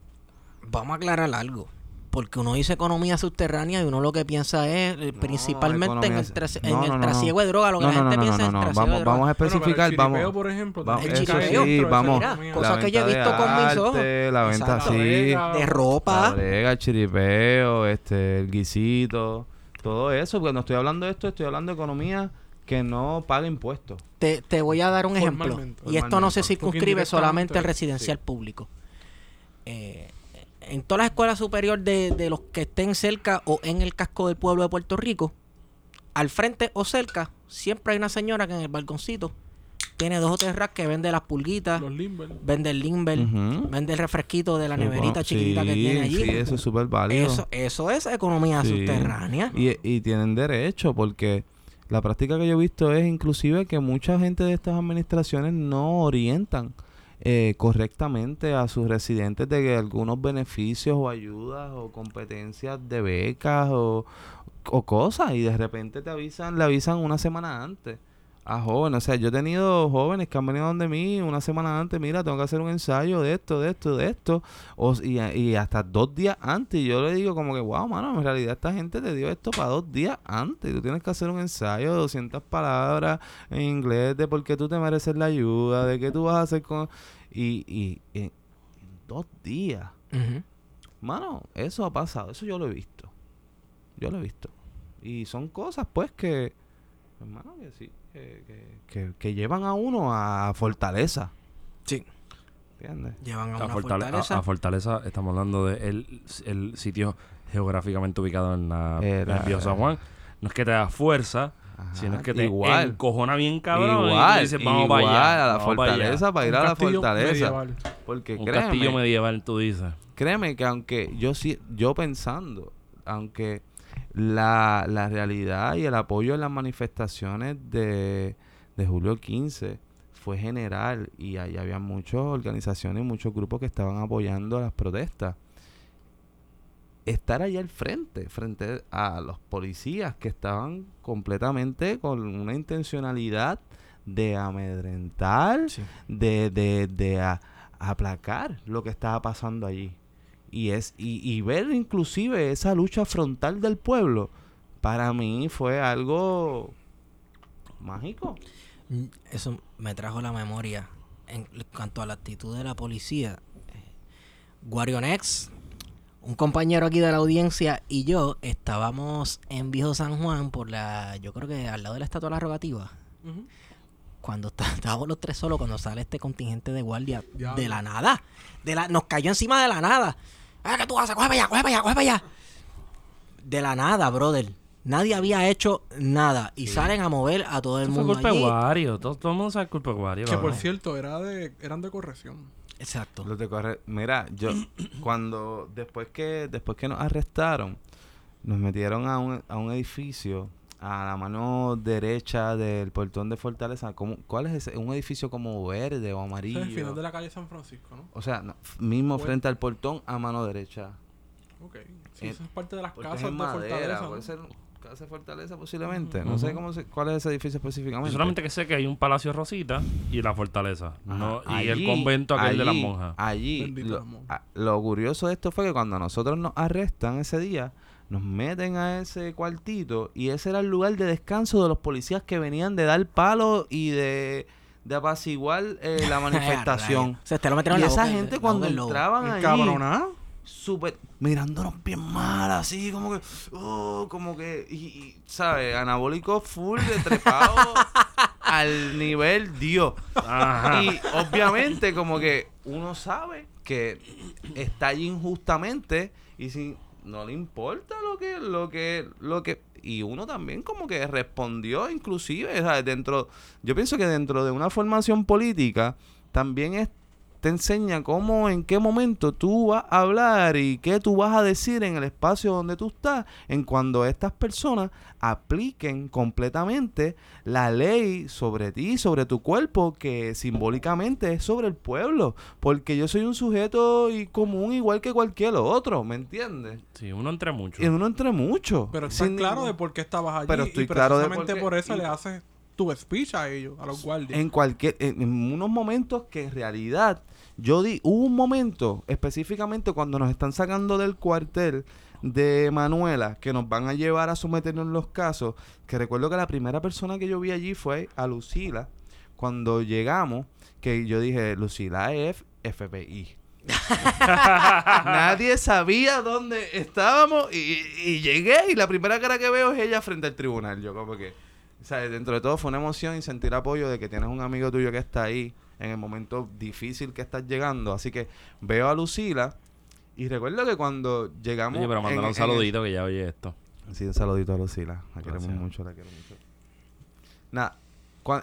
Vamos a aclarar algo. Porque uno dice economía subterránea y uno lo que piensa es eh, No, principalmente en el, no, en el no, no, trasiego no. de droga. Lo que No, la gente no, piensa no, es no, el no. trasiego Vamos, de droga. vamos a especificar, el vamos. chiripeo, por ejemplo, vamos- sí, vamos. Cosas La que yo he visto con mis ojos. La venta Exacto. así, Bodega, De la ropa. bodega, el chiripeo, este, el guisito, todo eso. Cuando estoy hablando de esto, estoy hablando de economía que no paga impuestos. Te, te voy a dar un ejemplo. Formalmente. Y esto no se circunscribe solamente al residencial público. Eh, en todas las escuelas superiores de, de los que estén cerca o en el casco del pueblo de Puerto Rico, al frente o cerca, siempre hay una señora que en el balconcito tiene dos o tres racks que vende las pulguitas, Los Limber. vende el Limber, vende el refresquito de la Sí, neverita bueno, chiquitita que tiene allí. Sí, eso es súper válido. Eso, eso es economía Sí. subterránea. Y, y tienen derecho porque la práctica que yo he visto es inclusive que mucha gente de estas administraciones no orientan eh, correctamente a sus residentes de que algunos beneficios o ayudas o competencias de becas o, o cosas y de repente te avisan, le avisan una semana antes a jóvenes. O sea, yo he tenido jóvenes que han venido donde mí una semana antes, mira, tengo que hacer un ensayo de esto, de esto, de esto. O, y, y hasta dos días antes. Y yo le digo como que, wow, mano, en realidad esta gente te dio esto para dos días antes. Tú tienes que hacer un ensayo de 200 palabras en inglés de por qué tú te mereces la ayuda, de qué tú vas a hacer con... Y, y en, en dos días. Mano, eso ha pasado. Eso yo lo he visto. Yo lo he visto. Y son cosas, pues, que... Hermano, que sí. Que, que, que, que llevan a uno a fortaleza. Sí, ¿Entiendes? llevan a A, una Fortale- fortaleza. a- a Fortaleza estamos hablando de el, el sitio geográficamente ubicado en, la, en Era- el Viejo San Juan. No es que te da fuerza, Ajá, sino es que te igual. encojona bien cabrón. y igual, tú dices, vamos igual para allá. a la vamos para allá". fortaleza para ir a la castillo fortaleza. medieval. Porque Un créeme, castillo medieval, tú dices. créeme que aunque yo yo pensando, aunque la, la realidad y el apoyo en las manifestaciones de, de julio 15 fue general y ahí había muchas organizaciones, muchos grupos que estaban apoyando las protestas. Estar allá al frente, frente a los policías que estaban completamente con una intencionalidad de amedrentar, Sí. de, de, de a- aplacar lo que estaba pasando allí. Y, es, y, y ver inclusive esa lucha frontal del pueblo, para mí fue algo mágico. Mm, Eso me trajo la memoria en cuanto a la actitud de la policía. Eh, Guarionex, un compañero aquí de la audiencia y yo estábamos en Viejo San Juan por la, yo creo que al lado de la Estatua de la Rogativa. Cuando está- estábamos los tres solos, cuando sale este contingente de guardia de la nada, de la, nos cayó encima de la nada. Ah, ¿qué tú haces? Coge para allá, coge para allá, coge para allá. De la nada, brother. Nadie había hecho nada. Y salen a mover a todo el Eso fue mundo culpa de allí. Wario. Todo, todo el mundo sabe culpa de Wario. Que por cierto, era de, eran de corrección. Exacto. Los de corre- Mira, yo cuando después que después que nos arrestaron, nos metieron a un, a un edificio a la mano derecha del portón de Fortaleza. ¿Cómo- ¿Cuál es ese? Un edificio como verde o amarillo. es el final de la calle San Francisco, ¿no? O sea, no, mismo frente al portón a mano derecha. Ok. Sí, Eh, eso es parte de las casas es en de madera, Fortaleza. ¿no? puede ser casa de Fortaleza posiblemente. No sé cómo se, cuál es ese edificio específicamente. Yo solamente que sé que hay un Palacio Rosita y la fortaleza. Ajá. No, y el convento aquel de las monjas. Allí, lo, a- lo curioso de esto fue que cuando a nosotros nos arrestan ese día, nos meten a ese cuartito y ese era el lugar de descanso de los policías que venían de dar palo y de, de apaciguar eh, la manifestación. O sea, te lo metieron y en la esa boca, gente la cuando boca entraban allí, Encabronado. súper mirándonos bien mal, así como que, oh, como que, y, y, ¿sabes? Anabólico full de trepado al nivel Dios. Ajá. Y obviamente como que uno sabe que está allí injustamente y si no le importa lo que, lo que, lo que, y uno también como que respondió inclusive. Dentro, yo pienso que dentro de una formación política también es te enseña cómo, en qué momento tú vas a hablar y qué tú vas a decir en el espacio donde tú estás, en cuando estas personas apliquen completamente la ley sobre ti, sobre tu cuerpo, que simbólicamente es sobre el pueblo, porque yo soy un sujeto y común igual que cualquier otro, ¿me entiendes? Sí, uno entre muchos. Y uno entre muchos. Pero estás claro ningún- de por qué estabas allí. Pero estoy y claro de precisamente por qué- por eso y- le haces tu speech a ellos, a los guardias. en cualquier en, en unos momentos que en realidad yo di hubo un momento específicamente cuando nos están sacando del cuartel de Manuela que nos van a llevar a someternos en los casos que recuerdo que la primera persona que yo vi allí fue a Lucila cuando llegamos que yo dije Lucila es FBI Nadie sabía dónde estábamos y, y llegué y la primera cara que veo es ella frente al tribunal. Yo como que, o sea, dentro de todo fue una emoción y sentir apoyo de que tienes un amigo tuyo que está ahí en el momento difícil que estás llegando. Así que veo a Lucila y recuerdo que cuando llegamos... Oye, pero mándale un saludito que ya oye esto. Sí, un saludito a Lucila. La queremos mucho, la quiero mucho. Nada,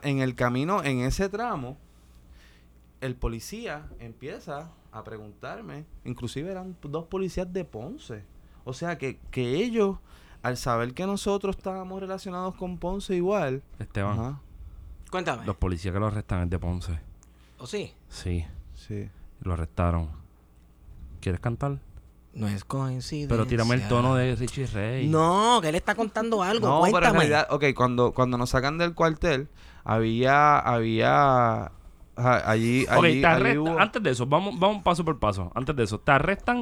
en el camino, en ese tramo, el policía empieza a preguntarme, inclusive eran dos policías de Ponce. O sea, que, que ellos, al saber que nosotros estábamos relacionados con Ponce igual, Esteban, ajá, Cuéntame. los policías que lo arrestan es de Ponce. ¿O sí? Sí, sí. lo arrestaron. ¿Quieres cantar? No es coincidencia. Pero tírame el tono de Richie Rey. No, que él está contando algo. No, pero en realidad, ok, cuando, cuando nos sacan del cuartel, había, había, allí, Ok, allí, te allí arrestan. hubo- Antes de eso, vamos, vamos paso por paso. Antes de eso, te arrestan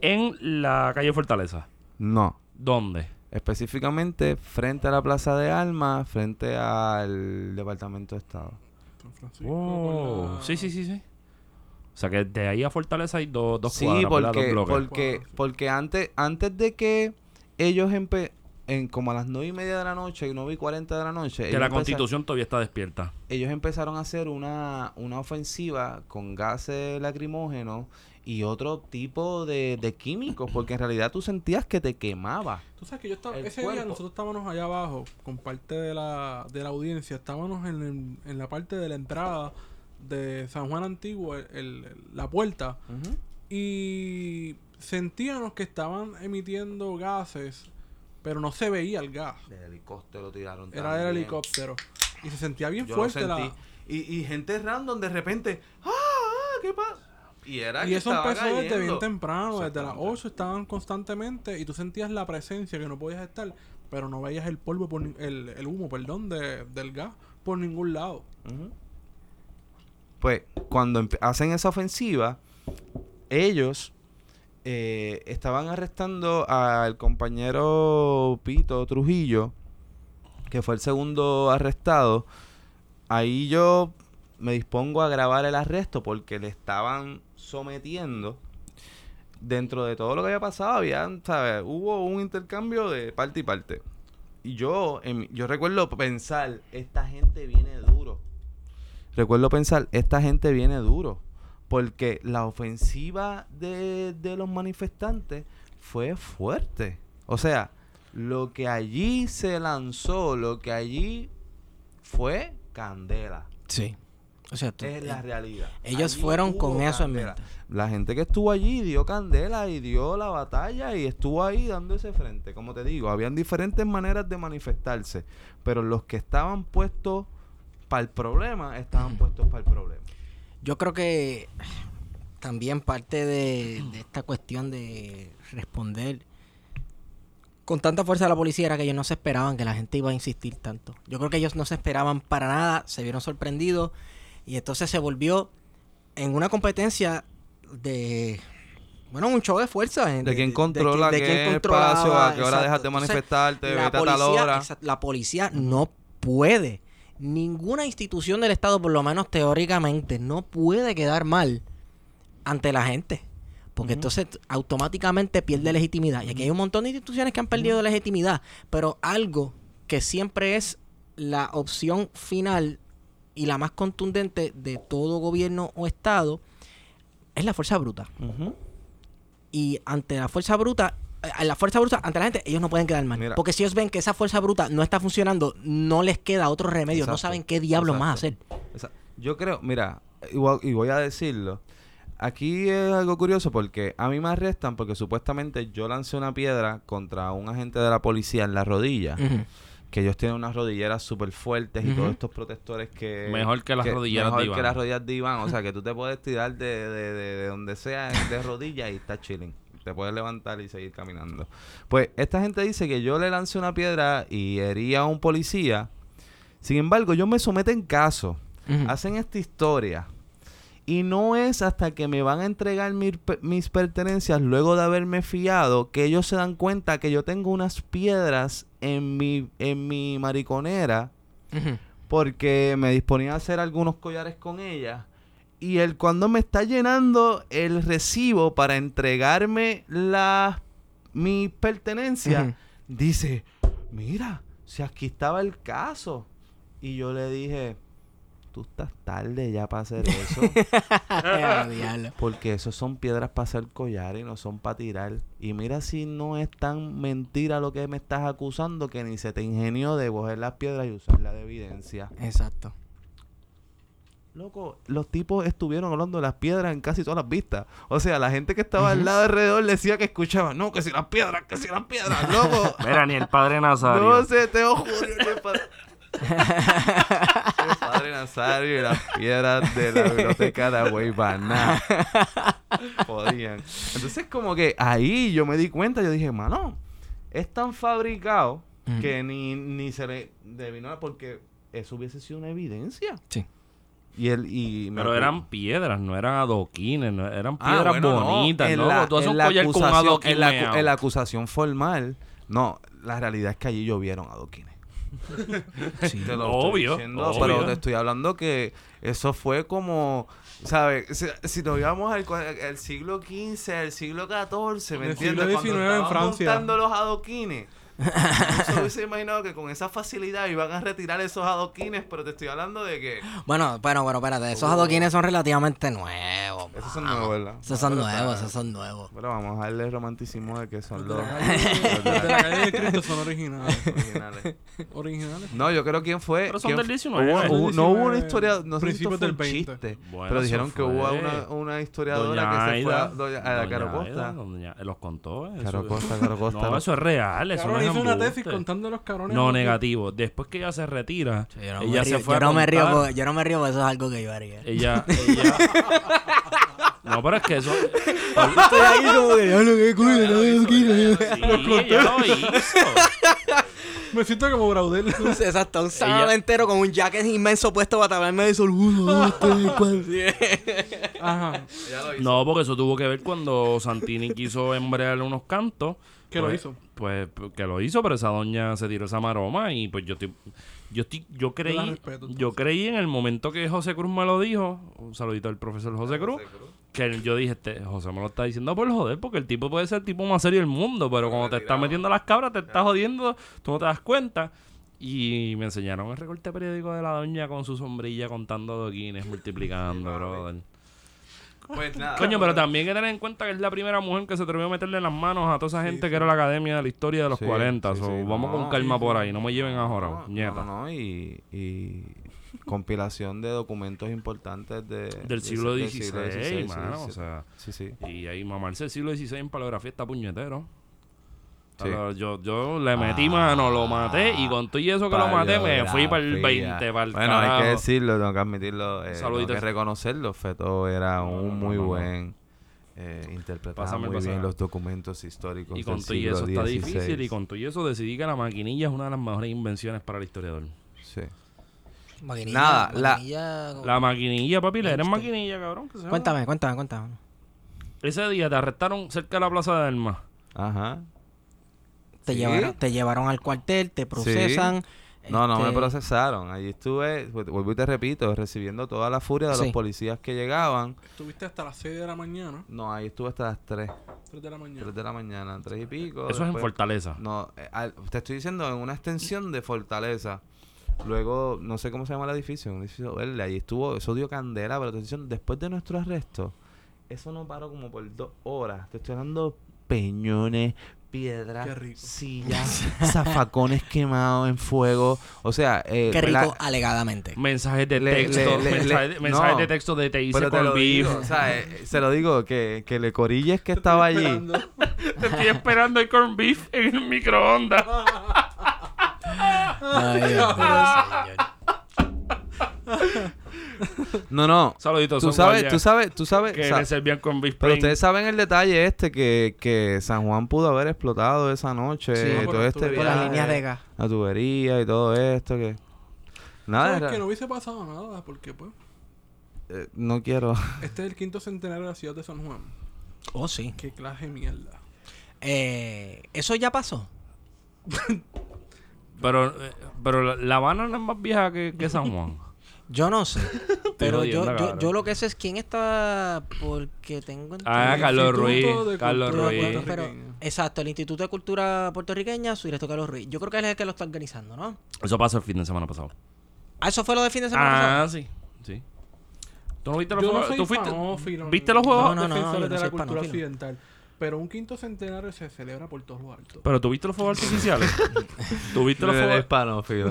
en la calle Fortaleza. No. ¿Dónde? Específicamente frente a la Plaza de Armas, frente al Departamento de Estado. San Francisco, Wow. la- Sí, sí, sí, sí. O sea que de ahí a Fortaleza hay dos, dos sí, cuadras, porque, Dos bloques. porque, Cuadras, sí. porque antes, antes de que ellos empe en como a las nueve y media de la noche, 9 y 40 de la noche, que la constitución todavía está despierta. ellos empezaron a hacer una, una ofensiva con gases lacrimógenos y otro tipo de, de químicos, porque en realidad tú sentías que te quemaba. Tú sabes que yo estaba, ese día nosotros estábamos allá abajo con parte de la, de la audiencia, estábamos en, en la parte de la entrada de San Juan Antiguo, el- el- la puerta, y sentíamos que estaban emitiendo gases, pero no se veía el gas, De helicóptero tiraron. era del helicóptero, y se sentía bien Yo fuerte la... Y, y gente random de repente, ¡ah! ah, ¿Qué pasa? Y era Y que eso empezó desde bien temprano, desde las Exactamente. 8 estaban constantemente y tú sentías la presencia que no podías estar, pero no veías el polvo, por el, el humo, perdón, de, del gas por ningún lado. Pues cuando hacen esa ofensiva, ellos eh, estaban arrestando al compañero Pito Trujillo, que fue el segundo arrestado. Ahí yo me dispongo a grabar el arresto porque le estaban sometiendo. Dentro de todo lo que había pasado, había, ¿sabes? Hubo un intercambio de parte y parte. Y yo, yo recuerdo pensar, esta gente viene duro. Recuerdo pensar, esta gente viene duro. Porque la ofensiva de, de los manifestantes fue fuerte. O sea, lo que allí se lanzó, lo que allí fue candela. Sí. O sea, tú- Es la realidad. ellos Allí fueron con eso en mente. La gente que estuvo allí dio candela y dio la batalla y estuvo ahí dando ese frente. Como te digo, habían diferentes maneras de manifestarse, pero los que estaban puestos para el problema estaban puestos para el problema. Yo creo que también parte de, de esta cuestión de responder con tanta fuerza a la policía era que ellos no se esperaban que la gente iba a insistir tanto. Yo creo que ellos no se esperaban para nada, se vieron sorprendidos y entonces se volvió en una competencia de bueno, un show de fuerza. en- De quién controla de qué controlaba, espacio, a qué hora exacto. dejas de Entonces, manifestarte, la policía- hora. exacto, la policía no puede, ninguna institución del Estado, por lo menos teóricamente, no puede quedar mal ante la gente. Porque entonces automáticamente pierde legitimidad. Y aquí hay un montón de instituciones que han perdido legitimidad. Pero algo que siempre es la opción final y la más contundente de todo gobierno o Estado es la fuerza bruta. Y ante la fuerza bruta, eh, la fuerza bruta, ante la gente, ellos no pueden quedar mal. Mira. Porque si ellos ven que esa fuerza bruta no está funcionando, no les queda otro remedio. No saben qué diablos más hacer. Yo creo, mira, y voy- y voy a decirlo. Aquí es algo curioso porque a mí me arrestan porque supuestamente yo lancé una piedra contra un agente de la policía en la rodilla. Que ellos tienen unas rodilleras súper fuertes y todos estos protectores que... Mejor que las rodilleras mejor de que Iván. las rodillas de Iván. O sea, que tú te puedes tirar de, de, de, de donde sea de rodillas y estás chilling. Te puedes levantar y seguir caminando. Pues esta gente dice que yo le lancé una piedra y herí a un policía. Sin embargo, yo me someten caso. Hacen esta historia. Y no es hasta que me van a entregar mi mis pertenencias luego de haberme fiado que ellos se dan cuenta que yo tengo unas piedras en mi, en mi mariconera porque me disponía a hacer algunos collares con ella. Y él cuando me está llenando el recibo para entregarme las mis pertenencias, Ujú. dice, mira, si aquí estaba el caso. Y yo le dije, tú estás tarde ya para hacer eso. Ah. Porque eso son piedras para hacer collar y no son para tirar. Y mira si no es tan mentira lo que me estás acusando que ni se te ingenió de coger las piedras y usarlas de evidencia. Exacto. Loco, los tipos estuvieron hablando de las piedras en casi todas las vistas. O sea, la gente que estaba al lado alrededor decía que escuchaba, no, que si las piedras, que si las piedras, loco. Mira, ni el padre Nazario. No sé, te juro. ni el padre- padre Nazario y las piedras de la biblioteca de Agüeybaná. Podían. Entonces, como que ahí yo me di cuenta, yo dije, mano, es tan fabricado que ni, ni se le devino porque eso hubiese sido una evidencia. Sí. Y él, y me Pero eran piedras, no eran adoquines, no, eran Ah, piedras bueno, bonitas, ¿no? la- Tú haces un collar con en la, en la acusación formal, no, la realidad es que allí llovieron adoquines. Sí. Te lo Obvio, estoy diciendo, obvio. pero te estoy hablando que eso fue como, ¿sabes? Si, si nos íbamos al, siglo XV, al siglo XIV, ¿me entiendes? siglo Cuando XIX en estaban Francia. montando los adoquines. No se hubiese imaginado que con esa facilidad iban a retirar esos adoquines, pero te estoy hablando de que Bueno, bueno, bueno, espérate. Esos adoquines son relativamente nuevos. esos son nuevos, ¿verdad? Esos son nuevos, esos son nuevos. Pero vamos a darle romanticismo de que son los De la calle- de Cristo son originales. originales. Originales. No, yo creo quién fue. Pero son del fu- 19. hubo- Del hubo- no hubo una 19, historia, no sé si fue del un 20. chiste, Bueno, pero dijeron que hubo una, una historiadora Doña que se fue a, la Caro Costa. los contó. eso- Caro Costa, Caro Costa. No, eso es real. Eso no es hizo una tesis contando los cabrones. No, negativo. Después que ella se retira, Yo no, ella me, se río, fue yo a no me río, yo no me río porque eso es algo que yo haría. Ella, ella... no, pero es que eso... Estoy aquí como que, "Diablo, qué cool, Sí, ella lo hizo. Me siento como Braudel. Exacto, un sábado entero con un jacket inmenso puesto para taparme de sol. Uno, dos, tres, cuatro. Ajá. No, porque eso tuvo que ver cuando Santini quiso embrearle unos cantos. ¿Qué lo Pues- hizo? Pues que lo hizo, pero esa doña se tiró esa maroma y pues yo estoy, yo estoy, yo creí, respeto, yo creí en el momento que José Cruz me lo dijo, un saludito al profesor José Cruz, que yo dije, este, José me lo está diciendo por joder, porque el tipo puede ser el tipo más serio del mundo, pero cuando te está metiendo las cabras, te está jodiendo, tú no te das cuenta. Y me enseñaron el recorte periódico de la doña con su sombrilla contando adoquines, multiplicando, brother. Pues nada. Coño, pero también hay que tener en cuenta que es la primera mujer que se atrevió a meterle las manos a toda esa gente que era la academia de la historia de los Sí, 40. sí, so, vamos no, con calma por ahí, no me lleven a jora, No, nieta. no, no, y, y compilación de documentos importantes de, Del de- siglo XVI, siglo XVI, mano, sí, o sea, sí, sí. y ahí mamarse el siglo XVI en paleografía está puñetero. Sí. Yo, yo le metí Ah. mano, lo maté y con todo y eso que lo maté me fui para el Paleografía. 20, para el Bueno, hay que decirlo, tengo que admitirlo, eh, tengo que reconocerlo. Feto era un no, muy no, no. buen eh, interpretaba Pásame muy bien los documentos históricos Y con todo y eso está difícil y con todo y eso decidí que la maquinilla es una de las mejores invenciones para el historiador. Sí. Maquinilla, Nada, la- maquinilla con- La maquinilla, papi, le eres maquinilla, cabrón. que se Cuéntame, cuéntame, cuéntame. Ese día te arrestaron cerca de la plaza de Armas. Ajá. Te, ¿Sí? llevaron, te llevaron al cuartel, te procesan. No, no me este, procesaron. Allí estuve, vu- vuelvo y te repito, recibiendo toda la furia de Sí. los policías que llegaban. Estuviste hasta las 6 de la mañana. No, ahí estuve hasta las 3, 3 de la mañana. 3 de la mañana, 3 y pico. Eso es en Fortaleza. No, eh, al- te estoy diciendo en una extensión de Fortaleza. Luego, no sé cómo se llama el edificio, un edificio verde. Ahí estuvo, eso dio candela, pero te estoy diciendo, después de nuestro arresto, eso no paró como por dos horas. Te estoy dando peñones, piedras, sillas, zafacones quemados en fuego. O sea, eh, Qué rico, la- alegadamente. Mensajes de Le- texto, le- le- mensajes, le- mensajes no. de texto de te hice con lo beef. digo, o sea, eh, se lo digo que, que le corilles que estaba allí. Esperando. Te estoy esperando el corn beef en el microondas. Ay, Dios mío, señor. No, no. Saluditos. Tú sabes, tú sabes, tú sabes. Que sa- le servían con beef pero ustedes saben el detalle este que, que San Juan pudo haber explotado esa noche, Sí, todo este las Por las viaje, líneas de gas. la tubería y todo esto que nada, ¿Sabes era- que no hubiese pasado nada? Porque, pues, eh, no quiero. este es el quinto centenario de la ciudad de San Juan. Oh, sí. Qué clase de mierda. Eh, ¿Eso ya pasó? Pero, eh, pero la, La Habana no es más vieja que, que San Juan. Yo no sé. Pero yo, yo, lo que sé es quién está. Porque tengo Ah, Carlos Ruiz. Carlos Ruiz. Pero, exacto, el Instituto de Cultura Puertorriqueña, su director Carlos Ruiz. Yo creo que él es el que lo está organizando, ¿no? Eso pasó el fin de semana pasado. Ah, eso fue lo del fin de semana pasado. Ah, sí. Sí. ¿Tú no viste los Yo no juegos? soy ¿Tú fuiste? ¿Viste los juegos? No, no, no, no de la cultura occidental. Pero un quinto centenario se celebra por todos los altos. Pero tú viste los fuegos artificiales. ¿Tú viste los No fuegos, panófilo.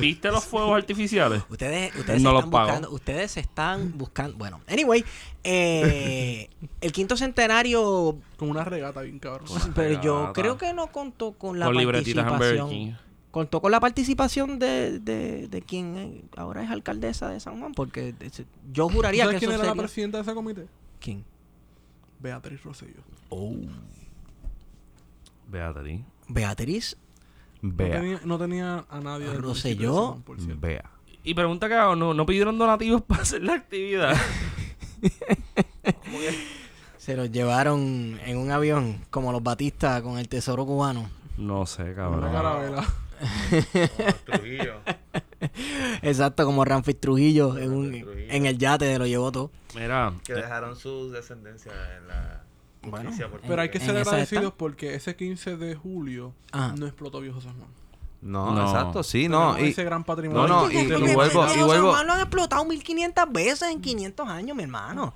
¿viste los fuegos artificiales? Ustedes, ustedes No se los están pago. buscando, ustedes se están buscando. Bueno, anyway, eh, el quinto centenario, Con una regata bien cabrón. pero yo creo que no contó con la Con participación. Contó con la participación de, de, de quien eh, ahora es alcaldesa de San Juan, porque yo juraría ¿Sabes que quién eso era la presidenta de ese comité? ¿Quién? Beatriz Rosselló. Beatriz. Beatriz No Vea, tenía, no tenía a nadie. San Juan, por cierto. vea. Y pregunta que hago, ¿no, no pidieron donativos para hacer la actividad? se los llevaron en un avión, como los Batistas con el tesoro cubano. No sé, Una cabrón. carabela. Exacto, como Ramfis Trujillo en, un, Trujillo. en el yate de lo llevó todo. Mira, Que dejaron su descendencia en la Bueno. justicia por- Pero hay que ser agradecidos porque ese 15 de julio Ajá. no explotó Viejo San Juan. No, No. exacto, sí, no. Y, ese gran patrimonio. no, no, y- de y vuelvo- y vuelvo- lo han explotado 1500 veces en 500 años, mi hermano.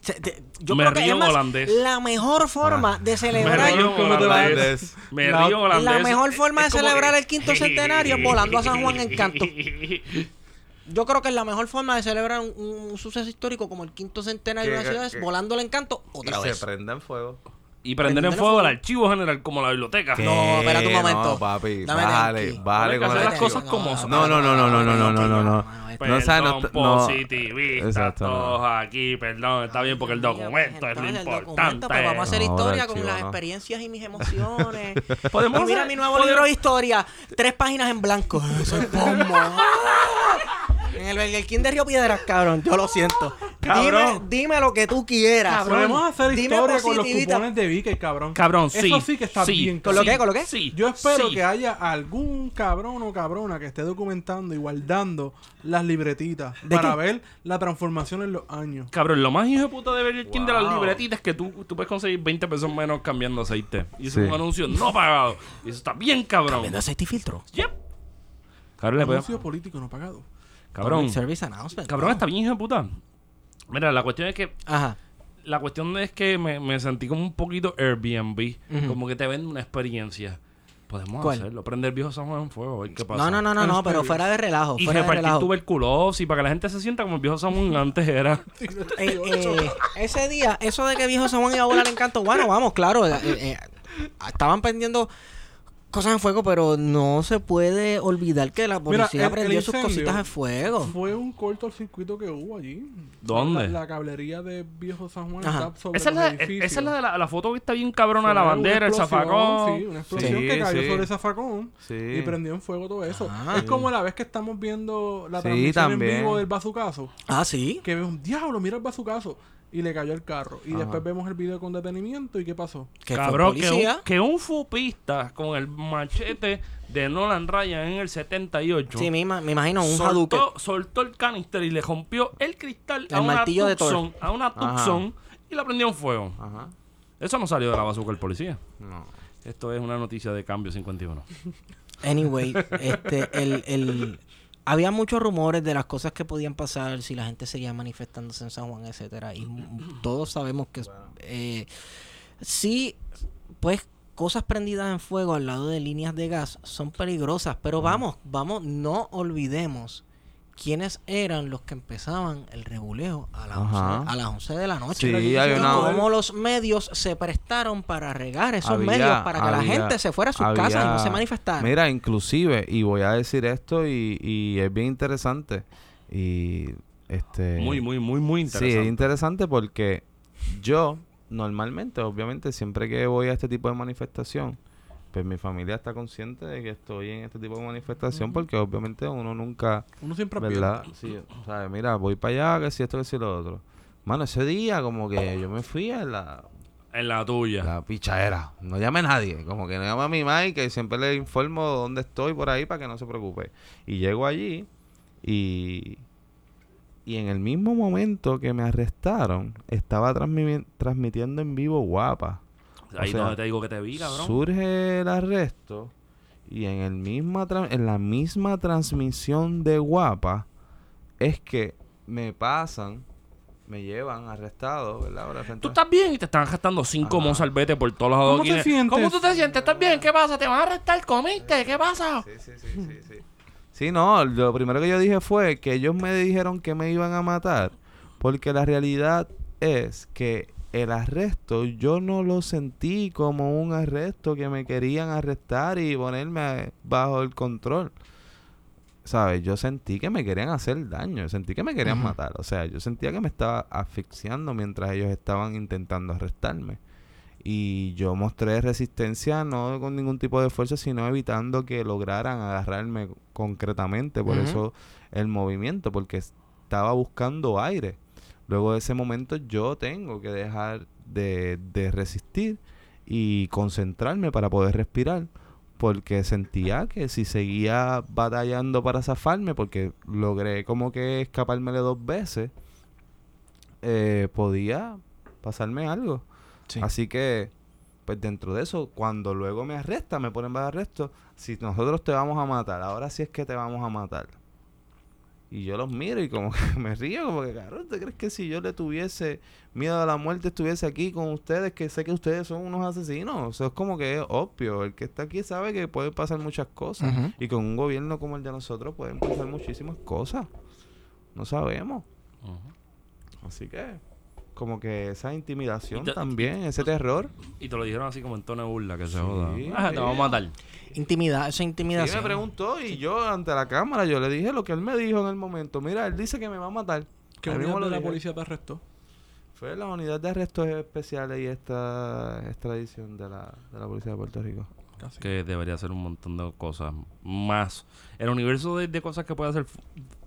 Se- te- Yo Me creo que río es más, holandés. la mejor forma Ah. de me celebrar río ¿cómo te va? holandés. Me La- río holandés. la mejor forma de celebrar que- el quinto centenario es volando a San Juan en canto. Yo creo que es la mejor forma de celebrar un, un suceso histórico como el quinto centenario de una ciudad es que- volando el encanto y otra se vez. prende en fuego. Y prender en fuego el archivo general como la biblioteca. ¿Qué? No, espérate un momento. No, papi, Dame bájale, con hacer las cosas como son. No, no, no, no, no, no, no, no, no, no. Perdón, No, no- no- positivista, Exacto, no. todos aquí, perdón, está bien porque el documento es lo importante. documento, pues vamos a hacer No, historia con las no. experiencias y mis emociones. Podemos y mira hacer- mi nuevo libro de historia, tres páginas en blanco. Soy pombo. En el Burger King de Río Piedras, cabrón, yo lo siento. Cabrón. Dime, dime lo que tú quieras. Podemos hacer Dime historia con los positivita. cupones de Vicky, cabrón. Cabrón, sí. Eso sí que está bien. ¿Con lo cabrón. qué? ¿Con lo qué? Sí. Yo espero sí. que haya algún cabrón o cabrona que esté documentando y guardando las libretitas ¿De para qué? ver la transformación en los años. Cabrón, lo más hijo de puta de Burger King de las libretitas es que tú, tú puedes conseguir 20 pesos menos cambiando aceite. Y eso Sí. es un anuncio no pagado. Y eso está bien cabrón. Vendo aceite y filtro. Yep. Cabrón, le Anuncio político no pagado. Cabrón, Public Service announcement. cabrón, está bien hijo de puta. Mira, la cuestión es que Ajá. la cuestión es que me, me sentí como un poquito Airbnb. Como que te venden una experiencia. Podemos ¿Cuál? hacerlo. Prender viejo San Juan en fuego. A ver qué pasa. No, no, no, no, no, pero fuera de relajo. Y fuera de repartir relajo. tuberculosis para que la gente se sienta como el viejo San Juan antes era. Eh, eh, ese día, eso de que viejo San Juan iba a volar en canto, bueno, vamos, claro, eh, eh, estaban prendiendo cosas en fuego, pero no se puede olvidar que la Mira, policía el- prendió el sus cositas en fuego. Fue un cortocircuito que hubo allí. ¿Dónde? La, la cablería de Viejo San Juan Ajá. está sobre Esa es, los la, edificios. esa es la de la, la foto que está bien cabrona la bandera, el zafacón. Sí, una explosión Sí, que cayó sí. sobre el zafacón Sí. y prendió en fuego todo eso. Ah. es como la vez que estamos viendo la Sí, transmisión en vivo del bazucazo. Ah, sí. Que ve un diablo, mira el bazucazo. Y le cayó el carro. Y Ajá. después vemos el video con detenimiento. ¿Y qué pasó? Cabrón, que un, que un fupista con el machete de Nolan Ryan en el 78 Sí, me, ima- me imagino un Hadouken. soltó, soltó el canister y le rompió el cristal a El una martillo de Thor. Tucson, a una Ajá. Tucson y la prendió en fuego. Ajá. Eso no salió de la bazooka el policía. No. Esto es una noticia de cambio 51. Anyway, este, el, el, había muchos rumores de las cosas que podían pasar si la gente seguía manifestándose en San Juan, etcétera. Y todos sabemos que eh, sí, pues cosas prendidas en fuego al lado de líneas de gas son peligrosas. Pero vamos, vamos, no olvidemos quiénes eran los que empezaban el reguleo a las, Ajá. 11, a las 11 de la noche. Sí, Y una- cómo los medios se prestaron para regar esos Había- medios para que la gente se fuera a sus había- casas y no se manifestara. Mira, inclusive, y voy a decir esto y, y es bien interesante. Y este Muy, muy, muy, muy Sí, interesante. es interesante porque yo normalmente, obviamente, siempre que voy a este tipo de manifestación, pues mi familia está consciente de que estoy en este tipo de manifestación porque obviamente uno nunca, Uno siempre ¿verdad? Sí, o sea, mira, voy para allá, que si esto, que si lo otro. Mano, ese día como que yo me fui a la, En la tuya. la pichadera. No llame a nadie. Como que no llame a mi y que siempre le informo dónde estoy por ahí para que no se preocupe. Y llego allí y... Y en el mismo momento que me arrestaron, estaba transmi- transmitiendo en vivo guapa. Ahí sea, donde te digo que te vi, cabrón. Surge el arresto y en el misma en la misma transmisión de guapa es que me pasan, me llevan arrestado, ¿verdad? Ahora Tú estás bien y te están gastando cinco mozalbetes por todos los ¿Cómo te sientes? ¿Cómo tú te sientes? ¿Estás bien? ¿Qué pasa? ¿Te van a arrestar? ¿Comiste? ¿Qué pasa? Sí, sí, sí, sí, sí. Sí, no, lo primero que yo dije fue que ellos me dijeron que me iban a matar, porque la realidad es que el arresto yo no lo sentí como un arresto que me querían arrestar y ponerme bajo el control. ¿Sabes? Yo sentí que me querían hacer daño, sentí que me querían matar. O sea, yo sentía que me estaba asfixiando mientras ellos estaban intentando arrestarme. Y yo mostré resistencia no con ningún tipo de fuerza, sino evitando que lograran agarrarme concretamente. Por eso el movimiento, porque estaba buscando aire. Luego de ese momento yo tengo que dejar de, de resistir y concentrarme para poder respirar. Porque sentía que si seguía batallando para zafarme, porque logré como que escapármele dos veces, eh, podía pasarme algo. Sí. Así que, pues dentro de eso, cuando luego me arrestan, me ponen bajo arresto, si nosotros te vamos a matar, ahora sí es que te vamos a matar. Y yo los miro y como que me río, como que, cabrón, ¿te crees que si yo le tuviese miedo a la muerte, estuviese aquí con ustedes, que sé que ustedes son unos asesinos? Eso es como que es obvio. El que está aquí sabe que pueden pasar muchas cosas. Y con un gobierno como el de nosotros pueden pasar muchísimas cosas. No sabemos. Así que, como que esa intimidación te- también, ese terror. Y te lo dijeron así como en tono de burla, que se Sí. joda. Ah, te vamos a matar. Intimidad, esa Sí, intimidación. me preguntó y yo ante la cámara yo le dije lo que él me dijo en el momento. Mira, él dice que me va a matar. ¿Qué mismo unidad de la dije. policía te arrestó? Fue la unidad de arrestos especiales y esta extradición de la, de la policía de Puerto Rico. Casi. Que debería ser un montón de cosas más. El universo de, de cosas que puede hacer fu-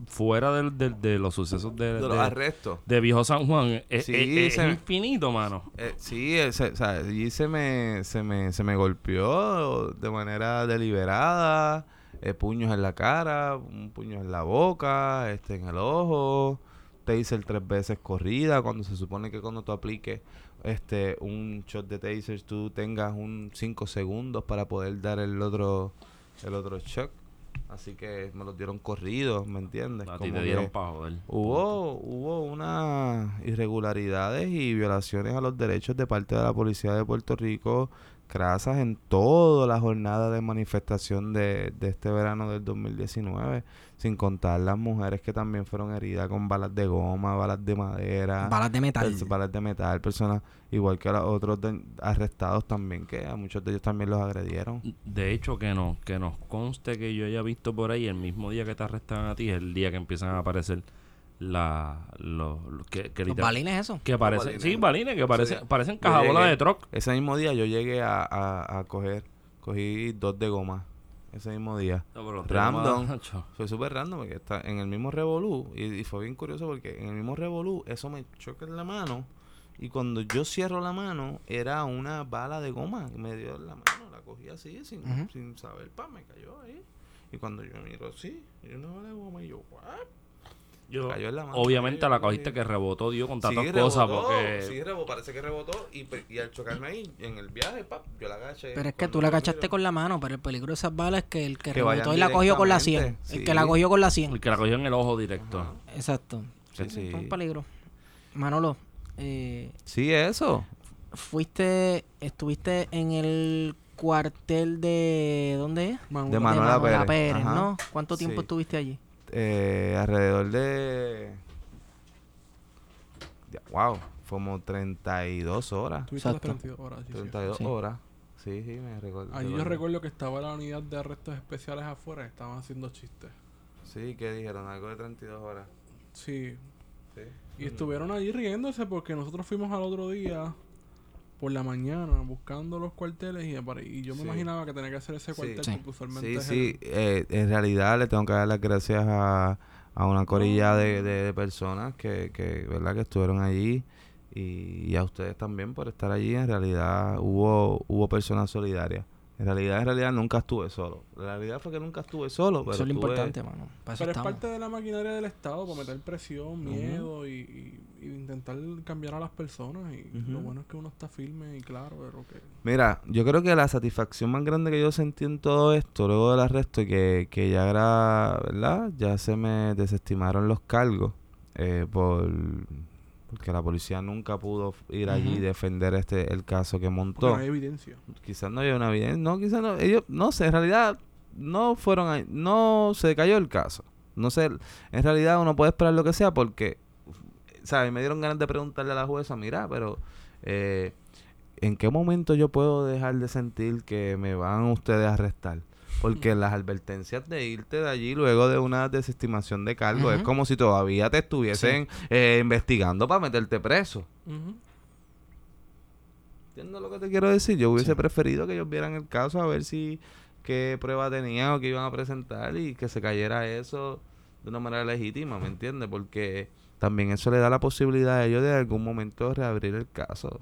fuera del- del- de, los sucesos de, De los de- arrestos. de Viejo San Juan es, Sí, es- es se- infinito, mano. Eh, sí, eh, se, o sea, allí se me, se me, se me golpeó de manera deliberada, eh, puños en la cara, un puño en la boca, este en el ojo, taser tres veces corrida, cuando se supone que cuando tú apliques este un shot de taser tú tengas un 5 segundos para poder dar el otro el otro shot. Así que me los dieron corridos, ¿me entiendes? A ti Como te dieron para joder. Hubo, hubo unas irregularidades y violaciones a los derechos de parte de la policía de Puerto Rico, crasas en toda la jornada de manifestación de, de este verano del 2019, sin contar las mujeres que también fueron heridas con balas de goma, balas de madera, Balas de metal. pers- balas de metal, personas igual que a los otros de- arrestados también, que a muchos de ellos también los agredieron. De hecho, que no, que nos conste que yo haya visto por ahí el mismo día que te arrestan a ti, es el día que empiezan a aparecer la, los, los- que, que Los balines, eso. que parecen, balines. sí, balines, que parecen, parecen cajabolas de truck. Ese mismo día yo llegué a, a, a coger, cogí dos de goma, ese mismo día. No, Random. Fue súper random porque está en el mismo revolú y, y fue bien curioso porque en el mismo revolú eso me choca en la mano y cuando yo cierro la mano era una bala de goma que me dio en la mano, la cogí así sin, sin saber, pa, me cayó ahí. Y cuando yo miro así, y una bala de goma y yo, ¿what? Yo, Cayó en la mano. obviamente Cayó, la cogiste que rebotó, dio con tantas Sí, cosas rebotó, porque... Sí, rebotó, parece que rebotó y, pe- y al chocarme ahí en el viaje, pap, yo la agaché. Pero es que tú la miro- con la mano, pero el peligro de esas balas es que el que, Que rebotó y la cogió con la 100. directamente, El sí. que la cogió con la 100. El que la cogió en el ojo directo. Exacto. Sí, Sí, sí. Es un peligro. Manolo, eh, Sí, eso. fuiste, estuviste en el cuartel de, ¿dónde es? Manuel, De Manuela Manuela Pérez. ¿no? ¿Cuánto tiempo Sí. estuviste allí? Eh, alrededor de... Wow, como 32 horas. Tuviste las Exacto. 32 horas. sí, sí. 32 Sí. horas. Sí, sí, me recuerdo. Allí yo recuerdo que estaba la unidad de arrestos especiales afuera, estaban haciendo chistes. Sí, que dijeron algo de 32 horas. Sí, Sí. y estuvieron allí riéndose porque nosotros fuimos al otro día por la mañana buscando los cuarteles y, apare- y yo me Sí. imaginaba que tenía que hacer ese cuartel Sí. porque usualmente Sí, sí, eh, en realidad le tengo que dar las gracias a, a una corilla de, de- de personas que, que, ¿verdad? que estuvieron allí y, y a ustedes también por estar allí. En realidad hubo, hubo personas solidarias. En realidad, en realidad nunca estuve solo. La realidad fue que nunca estuve solo. Pero Eso es lo estuve- importante, mano. Para eso Pero es parte de la maquinaria del Estado para meter presión, miedo y intentar cambiar a las personas. Y lo bueno es que uno está firme y claro, que... Mira, yo creo que la satisfacción más grande que yo sentí en todo esto, luego del arresto, que, que ya era, ¿verdad? Ya se me desestimaron los cargos eh, por porque la policía nunca pudo ir allí y defender este el caso que Porque montó. no hay evidencia. Quizás no había una evidencia, no, quizás no, ellos, no sé, en realidad no fueron ahí, no se cayó el caso. No sé, en realidad uno puede esperar lo que sea porque, ¿sabes? Me dieron ganas de preguntarle a la jueza, mira, pero eh, ¿en qué momento yo puedo dejar de sentir que me van ustedes a arrestar? Porque las advertencias de irte de allí luego de una desestimación de cargo es como si todavía te estuviesen eh, investigando para meterte preso. Ujú. ¿Entiendes lo que te quiero decir? Yo hubiese Sí. preferido que ellos vieran el caso a ver si qué prueba tenían o qué iban a presentar y que se cayera eso de una manera legítima, ¿me entiendes? Porque también eso le da la posibilidad a ellos de algún momento reabrir el caso.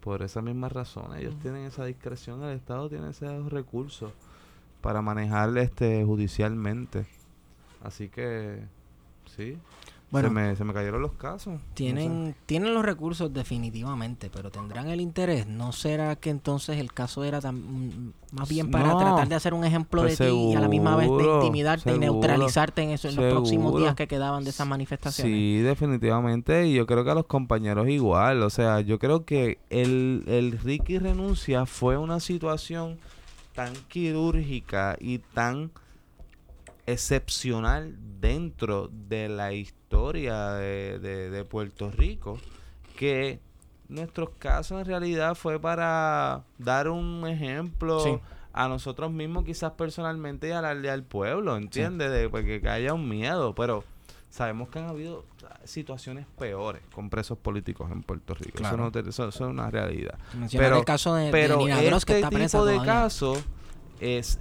Por esa misma razón, ellos tienen esa discreción, el Estado tiene esos recursos para manejar este judicialmente. Así que sí, Bueno. se, me, se me cayeron los casos. No sé. Tienen, tienen los recursos definitivamente, pero tendrán el interés. ¿No será que entonces el caso era tan, mm, más bien para No. tratar de hacer un ejemplo Pues de ti y a la misma vez de seguro, intimidarte y neutralizarte en, eso, en los próximos días que quedaban de esas manifestaciones? Sí, definitivamente. Y yo creo que a los compañeros igual. O sea, yo creo que el, el Ricky renuncia fue una situación tan quirúrgica y tan excepcional dentro de la historia de, de- de Puerto Rico que nuestros casos en realidad fue para dar un ejemplo Sí. a nosotros mismos quizás personalmente y hablarle al pueblo, ¿entiendes? De porque que haya un miedo, pero sabemos que han habido situaciones peores con presos políticos en Puerto Rico. Claro. Eso, no te- eso- eso es una realidad. Pero- el caso de, de Pero Nina Gross, que este está tipo de caso es,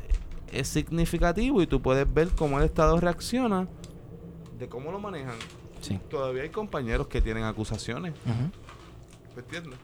es significativo y tú puedes ver cómo el Estado reacciona de cómo lo manejan. Sí. Todavía hay compañeros que tienen acusaciones, Ujú. ¿me entiendes?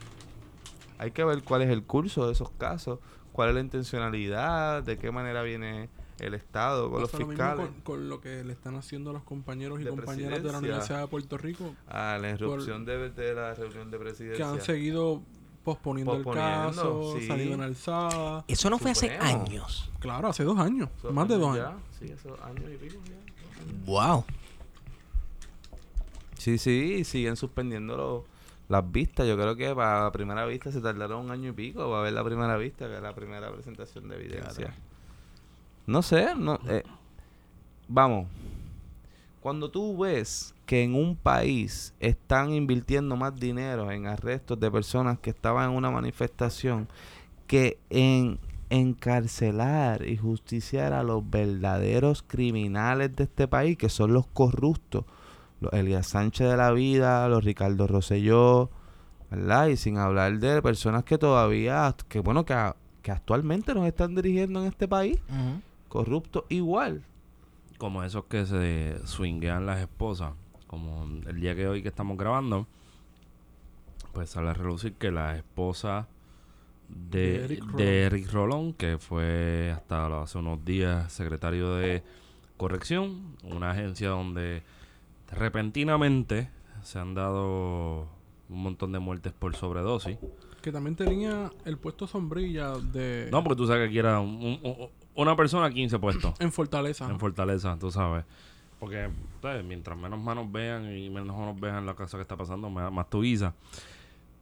Hay que ver cuál es el curso de esos casos, cuál es la intencionalidad, de qué manera viene el Estado con los Pasa lo mismo fiscales. con, con lo que le están haciendo a los compañeros y De compañeras de la. Universidad de Puerto Rico A la irrupción de, de la reunión de que presidencia. han seguido posponiendo, Posponiendo, el caso, sí. salido en alzada. Eso no fue hace años. Claro, hace dos años, más de dos ya, años. Sí, esos años y pico ya. Wow. Sí, sí, siguen suspendiendo los- las vistas. Yo creo que para la primera vista se tardaron un año y pico para ver la primera vista, que es la primera presentación de evidencia. No sé, no, eh, vamos. Cuando tú ves que en un país están invirtiendo más dinero en arrestos de personas que estaban en una manifestación que en encarcelar y justiciar a los verdaderos criminales de este país, que son los corruptos, los Elías Sánchez de la vida, los Ricardo Rosselló, ¿verdad? Y sin hablar de personas que todavía, que bueno, que, a- que actualmente nos están dirigiendo en este país, Ujú. corruptos igual. como esos que se swinguean las esposas, como el día que hoy que estamos grabando, pues sale a relucir que la esposa de, De Eric de Rolón. Eric Rolón, que fue hasta hace unos días secretario de corrección, una agencia donde repentinamente se han dado un montón de muertes por sobredosis. Que también tenía el puesto sombrilla de No, porque tú sabes que aquí era un- un- una persona 15 puestos. en Fortaleza. En Fortaleza, tú sabes. Porque ¿sabes? mientras menos manos vean y menos manos vean la cosa que está pasando, más, tu guisa.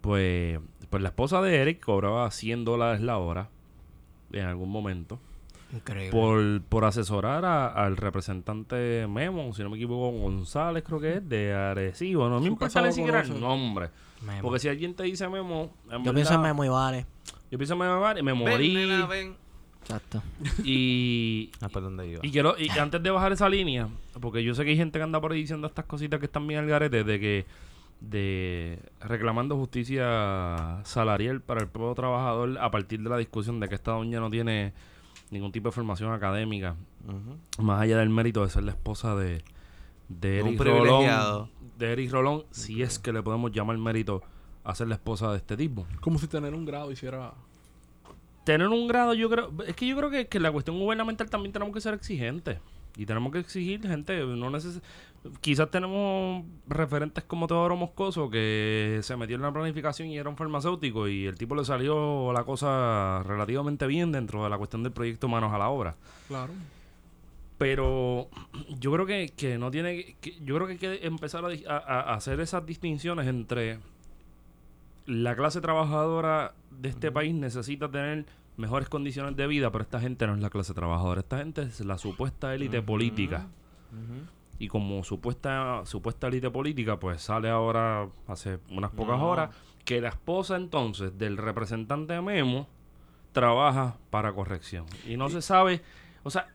Pues, pues la esposa de Eric cobraba 100 dólares la hora en algún momento Increíble. por, por asesorar a- al representante Memo, si no me equivoco, González creo que es, de Arecibo. No me importa ni siquiera el nombre. Memo. Porque si alguien te dice Memo, en Yo pienso verdad- en Memo y Vale. Yo pienso en Memo Vale, me morí. Ven, nena, ven. Exacto. y, Ah, ¿por dónde iba? y quiero, y antes de bajar esa línea, porque yo sé que hay gente que anda por ahí diciendo estas cositas que están bien al garete, de que de reclamando justicia salarial para el pueblo trabajador a partir de la discusión de que esta doña no tiene ningún tipo de formación académica, más allá del mérito de ser la esposa de, de un Eric. Rolón, de Eric Rolón, si es que le podemos llamar mérito a ser la esposa de este tipo. Como si tener un grado hiciera. tener un grado, yo creo, es que yo creo que, que la cuestión gubernamental también tenemos que ser exigentes. Y tenemos que exigir gente, no neces quizás tenemos referentes como Teodoro Moscoso que se metió en la planificación y era un farmacéutico y el tipo le salió la cosa relativamente bien dentro de la cuestión del proyecto Manos a la Obra. Claro. Pero yo creo que, que no tiene que, yo creo que hay que empezar a, di- a- a hacer esas distinciones entre la clase trabajadora de este país necesita tener mejores condiciones de vida, pero esta gente no es la clase trabajadora, esta gente es la supuesta élite política. Y como supuesta supuesta élite política, pues sale ahora hace unas pocas horas que la esposa entonces del representante de Memo trabaja para corrección. Y no se sabe, o sea,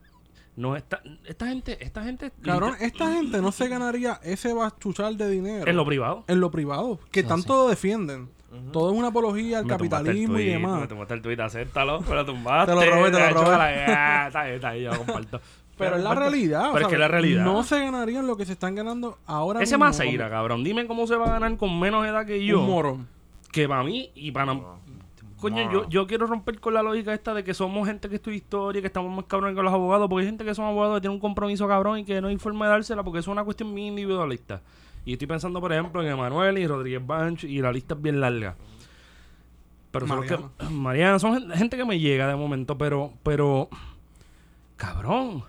no está esta gente esta gente Cabrón, esta gente no se ganaría ese bachuchal de dinero en lo privado en lo privado, que Eso tanto lo defienden. Todo es una apología al Me capitalismo y demás. Me tumbaste el tweet, acéptalo, me lo tumbaste. Te lo robé, te lo robé. está ahí, está ahí, yo comparto. Pero es la realidad. o Pero es sea, que es la realidad. No se ganarían lo que se están ganando ahora Ese mismo Maceira, como cabrón, dime cómo se va a ganar con menos edad que yo. Un morón. Que para mí y para... Coño, yo, yo quiero romper con la lógica esta de que somos gente que estudia historia, que estamos más cabrones que los abogados, porque hay gente que son abogados que tienen un compromiso cabrón y que no hay forma de dársela porque es una cuestión bien individualista. Y estoy pensando, por ejemplo, en Emanuel y Rodríguez Banch y la lista es bien larga. Pero son los que- Mariana. Mariana, son gen- gente que me llega de momento, pero, pero, cabrón,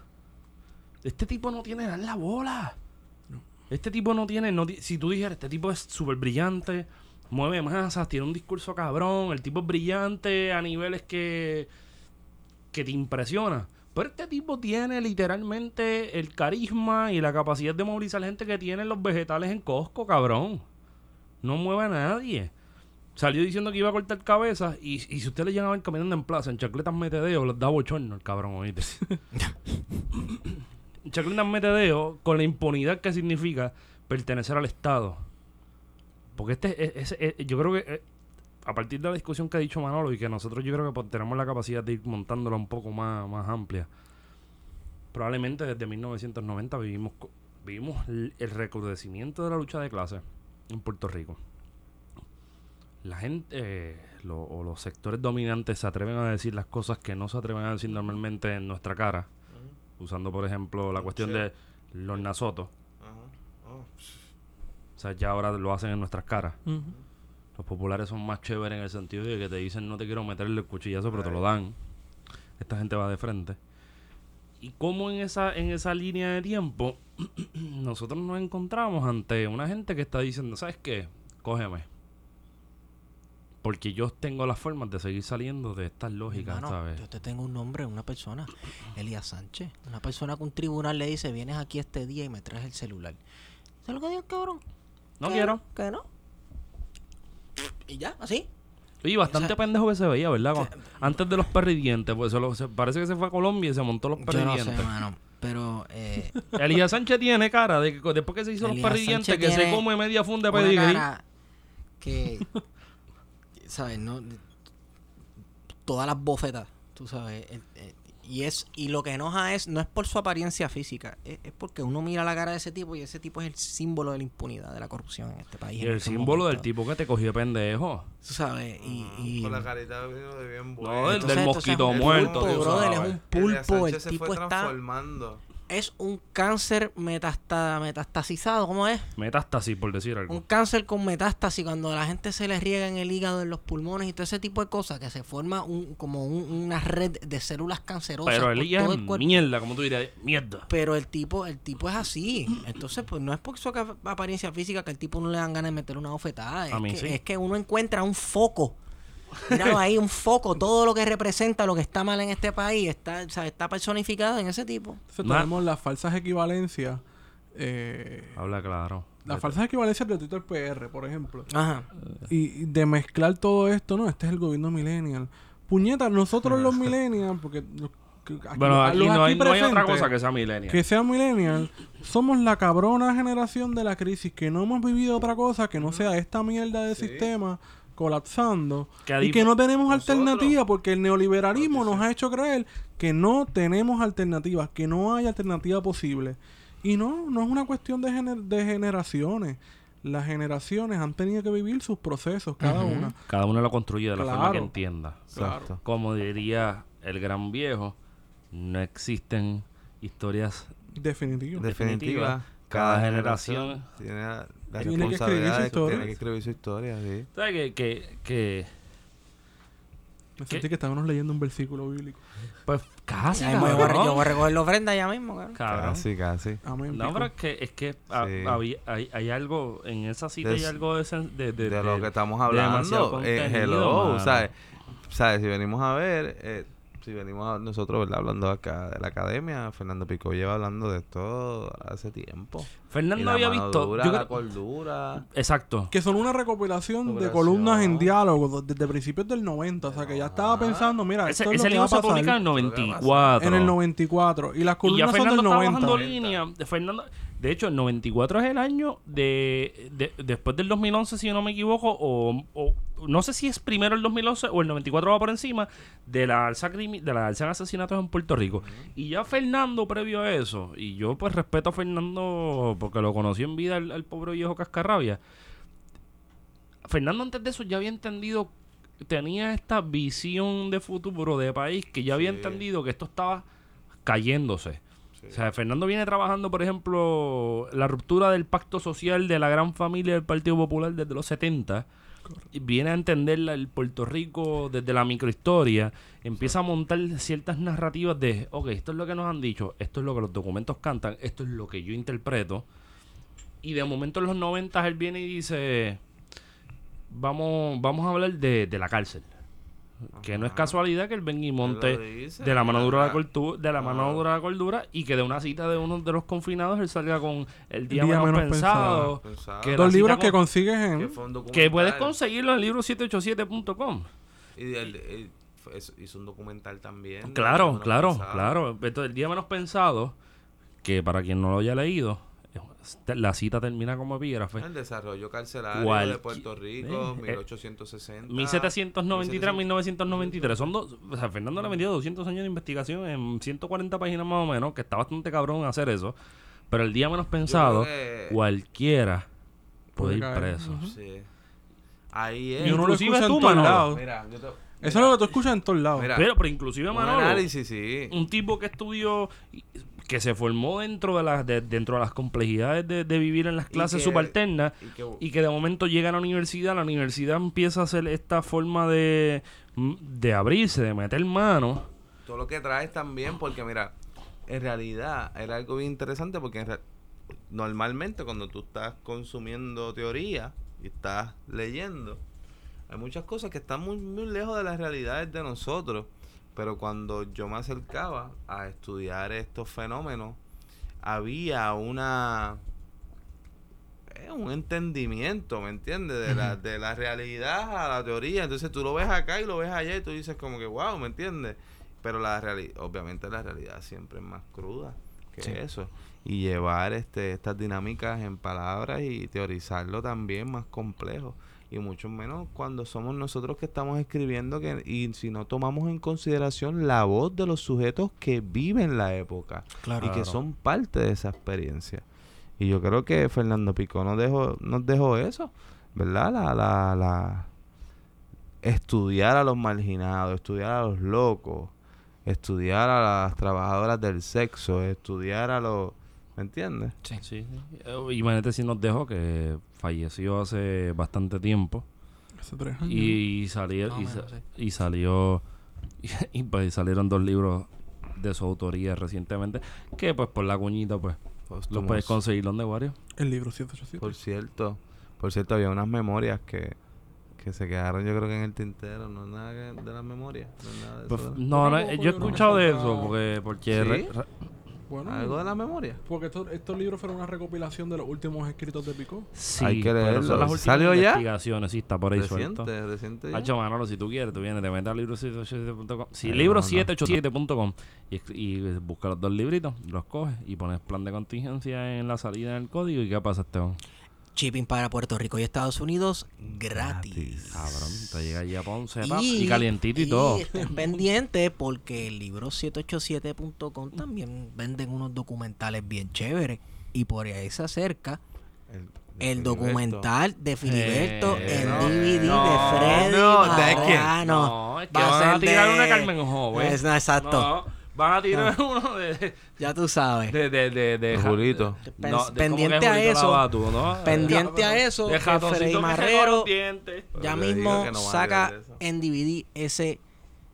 este tipo no tiene dar la bola. Este tipo no tiene, no si tú dijeras, este tipo es súper brillante, mueve masas, tiene un discurso cabrón, el tipo es brillante a niveles que, que te impresiona. Pero este tipo tiene literalmente el carisma y la capacidad de movilizar gente que tienen los vegetales en Costco, cabrón. No mueve a nadie. Salió diciendo que iba a cortar cabezas y, y si usted le llega a ver caminando en plaza en chacletas metedeo, les da bochorno el cabrón, oíste. chacletas metedeo con la impunidad que significa pertenecer al Estado. Porque este es, yo creo que eh, a partir de la discusión que ha dicho Manolo y que nosotros yo creo que pues, tenemos la capacidad de ir montándola un poco más, más amplia. Probablemente desde 1990 vivimos, vivimos el, recrudecimiento de la lucha de clases en Puerto Rico. La gente eh, o los sectores dominantes se atreven a decir las cosas que no se atreven a decir normalmente en nuestra cara. Usando, por ejemplo, la cuestión de los nasotos. O sea, ya ahora lo hacen en nuestras caras. Los populares son más chéveres en el sentido de que te dicen no te quiero meterle el cuchillazo, pero te lo dan. Esta gente va de frente. Y como en esa, en esa línea de tiempo, nosotros nos encontramos ante una gente que está diciendo, ¿sabes qué? Cógeme. Porque yo tengo las formas de seguir saliendo de estas lógicas, Hermano, ¿sabes? yo te tengo un nombre, una persona, Elías Sánchez. Una persona que un tribunal le dice, vienes aquí este día y me traes el celular. ¿Sabes lo que digo, cabrón? No ¿Que quiero. ¿Que no? Y ya, así. Oye, bastante pendejo que se veía, ¿verdad? Con- Antes de los perridientes, pues se lo- se- parece que se fue a Colombia y se montó los Yo no sé, perridientes. mano. Pero eh, Elías Sánchez tiene cara de que después que se hizo los Elías perridientes, Sánchez que se come media funda de pedigrí. que, ¿sabes? No, todas las bofetas, tú sabes. eh, eh, y es y lo que enoja es no es por su apariencia física, es, es porque uno mira la cara de ese tipo y ese tipo es el símbolo de la impunidad de la corrupción en este país. Y el símbolo del tipo que te cogió de pendejo. Tú sabes, y, y Con la carita de bien No, buena. del- del mosquito es un muerto, pulpo, tú brother, es un pulpo, el se tipo fue está transformando. Es un cáncer metasta, metastasizado, ¿cómo es? Metástasis, por decir algo. Un cáncer con metástasis cuando a la gente se le riega en el hígado, en los pulmones y todo ese tipo de cosas, que se forma un, como un- una red de células cancerosas Pero ya todo es el cuerpo. mierda, como tú dirías, mierda. Pero el tipo, el tipo es así. Entonces, pues no es por su apariencia física que el tipo no le dan ganas de meter una bofetada. Es, A mí que, sí. es que uno encuentra un foco. Míralo ahí, un foco. Todo lo que representa lo que está mal en este país está, o sea, está personificado en ese tipo. Entonces tenemos las falsas equivalencias. eh, Habla claro. las falsas equivalencias de Twitter PR, por ejemplo. Ajá. Y y de mezclar todo esto, no, este es el gobierno millennial. Puñeta, nosotros los millennials, porque los, que- aquí- Bueno, aquí, los no, hay, aquí no hay otra cosa que sea millennial. que sean millennials, somos la cabrona generación de la crisis, que no hemos vivido otra cosa que no sea esta mierda de sistema colapsando Que y que no tenemos Nosotros- alternativa porque el neoliberalismo nos ha hecho creer que no tenemos alternativas, que no hay alternativa posible. Y no, no es una cuestión de, gener- de generaciones. Las generaciones han tenido que vivir sus procesos, cada una. Cada uno lo construye de la forma que entienda. Claro. Como diría el gran viejo, no existen historias Definitivo. Definitiva. Cada generación tiene la, la Tiene que escribir su responsabilidad historia. tiene que escribir su historia, sí. ¿Sabes que, que, que Me sentí que estábamos leyendo un versículo bíblico. Pues casi, yo, voy a, re- cabrón. yo voy a recoger la ofrenda ya mismo, cabrón. Cabrón. Casi, casi. Pico. pero es que, es que Sí. había- hay, hay algo en esa cita, hay algo de, sen- de, de, de, lo que estamos hablando. Eh, hello. ¿sabes? ¿sabes? Si venimos a ver, eh, si venimos a nosotros, ¿verdad? Hablando acá de la academia, Fernando Pico lleva hablando de esto hace tiempo. Y Fernando la había mano visto. dura, yo la creo- cordura. exacto. Que son una recopilación de columnas en diálogo desde principios del 90. O sea, que ya estaba pensando, mira, Ese, esto es ese lo que libro va a se pasar publica en el 94. en el 94. Y las Y ya columnas son del está 90. bajando línea. De Fernando, de hecho, el 94 es el año de, de- después del 2011, si no me equivoco, o, o- no sé si es primero el 2011 o el 94 va por encima de la alza de la alza en asesinatos en Puerto Rico. Y ya Fernando previo a eso, y yo pues respeto a Fernando porque lo conocí en vida al, al pobre viejo Cascarrabia. Fernando antes de eso ya había entendido tenía esta visión de futuro de país que ya había Sí. entendido que esto estaba cayéndose. O sea, Fernando viene trabajando, por ejemplo, la ruptura del pacto social de la gran familia del Partido Popular desde los 70. Viene a entender el Puerto Rico desde la microhistoria. Empieza a montar ciertas narrativas de, ok, esto es lo que nos han dicho, esto es lo que los documentos cantan, esto es lo que yo interpreto. Y de momento en los 90 él viene y dice, vamos, vamos a hablar de la cárcel. Que no es casualidad que él venga y monte dice, de la mano dura de la, de la mano Ah. dura de la cordura y que de una cita de uno de los confinados él salga con el día, Día menos, menos pensado. pensado. que Dos libros con- que consigues en... Que puedes conseguirlo en el libro 787.com. Y el- el- eso- hizo un documental también. Claro, claro, Pensado. claro. Entonces, el día menos pensado, que para quien no lo haya leído, la cita termina como epígrafe. El desarrollo carcelario de Puerto Rico, eh, 1860. 1793, 1993. Son dos. O sea, Fernando le ha metido 200 años de investigación en 140 páginas más o menos, que está bastante cabrón hacer eso. Pero el día menos pensado, que- cualquiera puede Puede ir preso. Ujú. Sí. Ahí Y es. uno lo Inclusive tú, en todos Manolo. lados. Mira, yo te- Eso mira, es lo que tú escuchas en todos lados. Mira, Pero, pero inclusive un Manolo, análisis, sí. un tipo que estudió, que se formó dentro de las de- dentro de las complejidades de, de vivir en las Y clases que- subalternas y que- y que de momento llega a la universidad, la universidad empieza a hacer esta forma de, de abrirse, de meter mano. todo lo que traes también, porque mira, en realidad era algo bien interesante porque en normalmente cuando tú estás consumiendo teoría y estás leyendo, hay muchas cosas que están muy, muy lejos de las realidades de nosotros, pero cuando yo me acercaba a estudiar estos fenómenos, había una eh, un entendimiento, ¿me entiendes? De la, de la realidad a la teoría. Entonces tú lo ves acá y lo ves allá y tú dices como que, wow, ¿me entiendes? Pero la realidad, obviamente la realidad siempre es más cruda que Sí. eso. Y llevar este, estas dinámicas en palabras y teorizarlo también más complejo. Y mucho menos cuando somos nosotros que estamos escribiendo que, y si no tomamos en consideración la voz de los sujetos que viven la época Claro. y que son parte de esa experiencia. Y yo creo que Fernando Pico nos dejó, nos dejó eso, ¿verdad? La, la, la estudiar a los marginados, estudiar a los locos, estudiar a las trabajadoras del sexo, estudiar a los... ¿Me entiendes? Sí. Sí, sí. Eh, Imagínate si nos dejó que falleció hace bastante tiempo Hace tres años. y, salió y, menos, sa- sí. y salió y, pues salieron dos libros de su autoría recientemente que pues por la cuñita pues los puedes conseguir donde varios. El libro 787. Por cierto, por cierto, había unas memorias que, que se quedaron yo creo que en el tintero, no es nada de las memorias, no es nada de Pues, eso. no, yo he escuchado de eso porque porque ¿Sí? re- re- bueno, ¿Algo de las memorias? porque estos, estos libros fueron una recopilación de los últimos escritos de Pico. sí, Hay que pero leerlo. son las ¿Salió ya? investigaciones, sí, está por ahí suelto. Reciente, reciente ya. Hacho, Manolo, si tú quieres, tú vienes, te metes al libro 787.com. Sí, Ay, libro no, no. 787.com. Y, y busca los dos libritos, los coges y pones plan de contingencia en la salida del código. ¿Y qué pasa, Esteban? Shipping para Puerto Rico y Estados Unidos gratis. Cabrón, te llega allí a Ponce Y, y, calientito y, todo. estén pendientes porque el libro 787.com también venden unos documentales bien chéveres. Y por ahí se acerca El, el documental de Filiberto Eh, en no, DVD no, de Freddy no. Mariano. No, es que a van a ser tirar de- una Carmen Joven. Es- exacto. Van a tirar uno de. Ya tú sabes. De, de, de, de, Julito. Pen- No, de- pendiente ¿cómo que a Julito eso. Pendiente a eso, De Freddy Marrero dientes. ya mismo no saca en DVD ese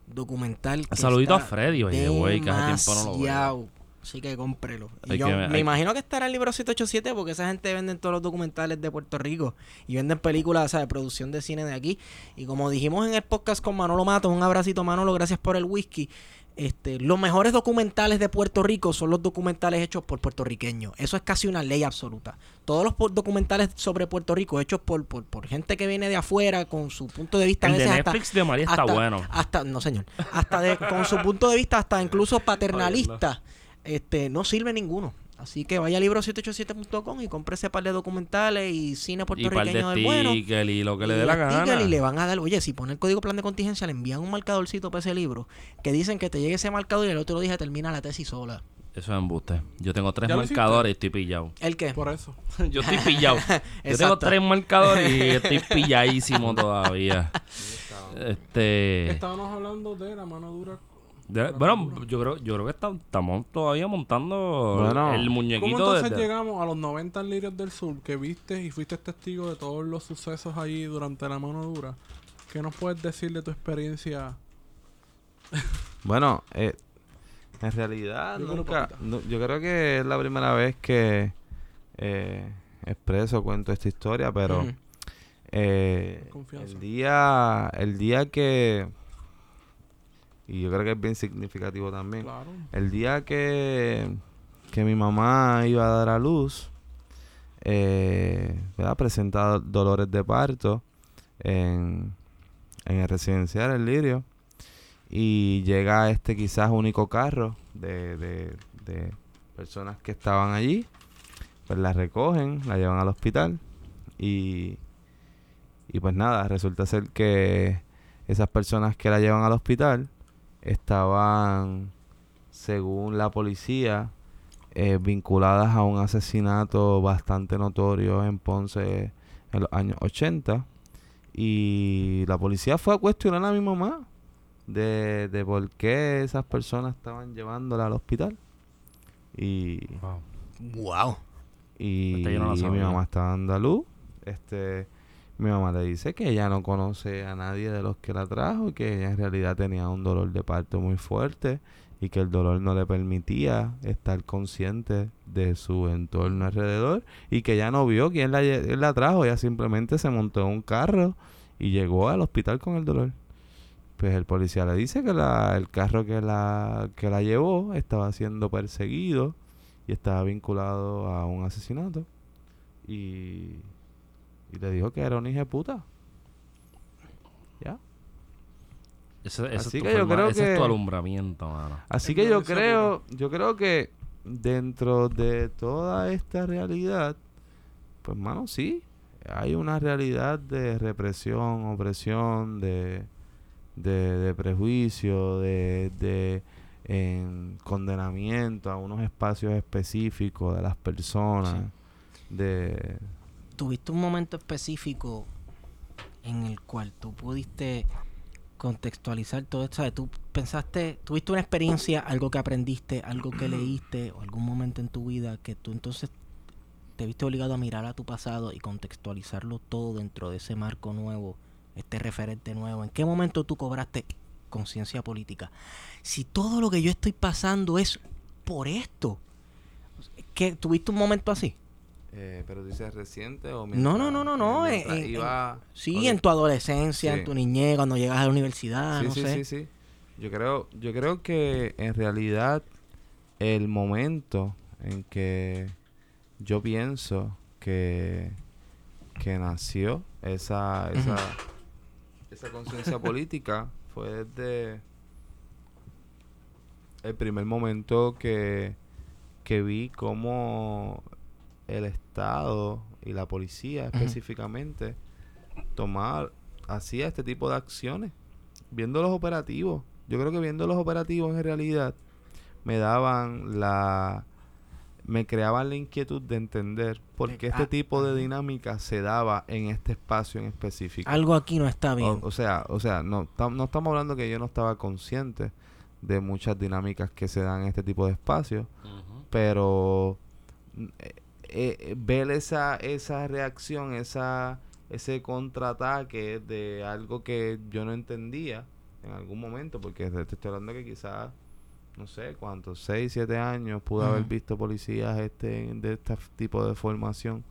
documental. que Saludito a Freddy, oye, güey, que hace tiempo no lo veo. Así que cómprelo. Y yo que me hay- imagino que estará el libro 787 porque esa gente vende todos los documentales de Puerto Rico y venden películas o sea, de producción de cine de aquí. Y como dijimos en el podcast con Manolo Matos, un abracito Manolo, gracias por el whisky. Este, los mejores documentales de Puerto Rico son los documentales hechos por puertorriqueños. Eso es casi una ley absoluta. Todos los documentales sobre Puerto Rico hechos por, por, por gente que viene de afuera con su punto de vista. a El de veces hasta- Netflix de María está hasta- bueno. Hasta, no señor, hasta de, con su punto de vista hasta incluso paternalista, este, no sirve ninguno. Así que vaya a libro787.com y compre ese par de documentales y cine Y par de puertorriqueño del bueno. y lo que le dé la gana. Y le van a dar, oye, si pone el código plan de contingencia, le envían un marcadorcito para ese libro que dicen que te llegue ese marcador y el otro día termina la tesis sola. Eso es embuste. Yo tengo tres marcadores y estoy pillado. ¿El qué? Por eso. Yo estoy pillado. Yo tengo tres marcadores y estoy pilladísimo todavía. Este. Estábamos hablando de la mano dura. De- bueno, yo creo, yo creo que está- estamos todavía montando Bueno. el ¿Cómo muñequito entonces de, llegamos a los 90 en Lirios del Sur que viste y fuiste testigo de todos los sucesos allí durante la mano dura? ¿Qué nos puedes decir de tu experiencia? Bueno, eh, en realidad Yo creo nunca, no- yo creo que es la primera vez que eh, expreso, cuento esta historia, pero eh, el día, el día que, y yo creo que es bien significativo también, Claro. el día que, que mi mamá iba a dar a luz, eh, ¿verdad? presenta dolores de parto en, en el residencial El Lirio y llega este quizás único carro de, de, de personas que estaban allí, pues la recogen, la llevan al hospital y, y pues nada, resulta ser que esas personas que la llevan al hospital estaban, según la policía, eh, vinculadas a un asesinato bastante notorio en Ponce en los años 80. Y la policía fue a cuestionar a mi mamá de, de por qué esas personas estaban llevándola al hospital. Y, Wow. Wow. y no la mi mamá está dando a luz. Este, mi mamá le dice que ella no conoce a nadie de los que la trajo, que ella en realidad tenía un dolor de parto muy fuerte y que el dolor no le permitía estar consciente de su entorno alrededor y que ella no vio quién la trajo, ella simplemente se montó en un carro y llegó al hospital con el dolor. Pues el policía le dice que la, el carro que la, que la llevó estaba siendo perseguido y estaba vinculado a un asesinato. Y, y le dijo que era un hijo de puta. ¿Ya? Ese, ese Así es tu que yo creo ese es tu que- alumbramiento, mano. Así Es que yo creo, yo creo que dentro de toda esta realidad, pues mano, sí, hay una realidad de represión, opresión, de, de, de prejuicio, de, de en condenamiento a unos espacios específicos de las personas, de ¿Tuviste un momento específico en el cual tú pudiste contextualizar todo esto. ¿sabes? Tú pensaste, tuviste una experiencia, algo que aprendiste, algo que leíste, o algún momento en tu vida que tú entonces te viste obligado a mirar a tu pasado y contextualizarlo todo dentro de ese marco nuevo, este referente nuevo. ¿En qué momento tú cobraste conciencia política? Si todo lo que yo estoy pasando es por esto, ¿qué, ¿tuviste un momento así? Eh, pero dices reciente o No, no, no, no, no. eh, mientras en- en- iba- sí, en tu adolescencia, en tu niñez, cuando llegas a la universidad, sí, no sí, sé. sí, sí. Yo creo, yo creo que en realidad el momento en que yo pienso que, que nació esa, esa, esa conciencia política fue desde el primer momento que, que vi cómo el Estado y la policía específicamente tomar, hacía este tipo de acciones viendo los operativos. Yo creo que viendo los operativos en realidad me daban la me creaban la inquietud de entender por qué este ah, tipo de dinámica se daba en este espacio en específico. Algo aquí no está bien. O, o sea, o sea, no, tam- no estamos hablando que yo no estaba consciente de muchas dinámicas que se dan en este tipo de espacios, pero eh, eh, ver esa, esa reacción, esa, ese contraataque de algo que yo no entendía en algún momento, porque te estoy hablando que quizás, no sé cuántos, 6, 7 años pude haber visto policías este, de este tipo de formación.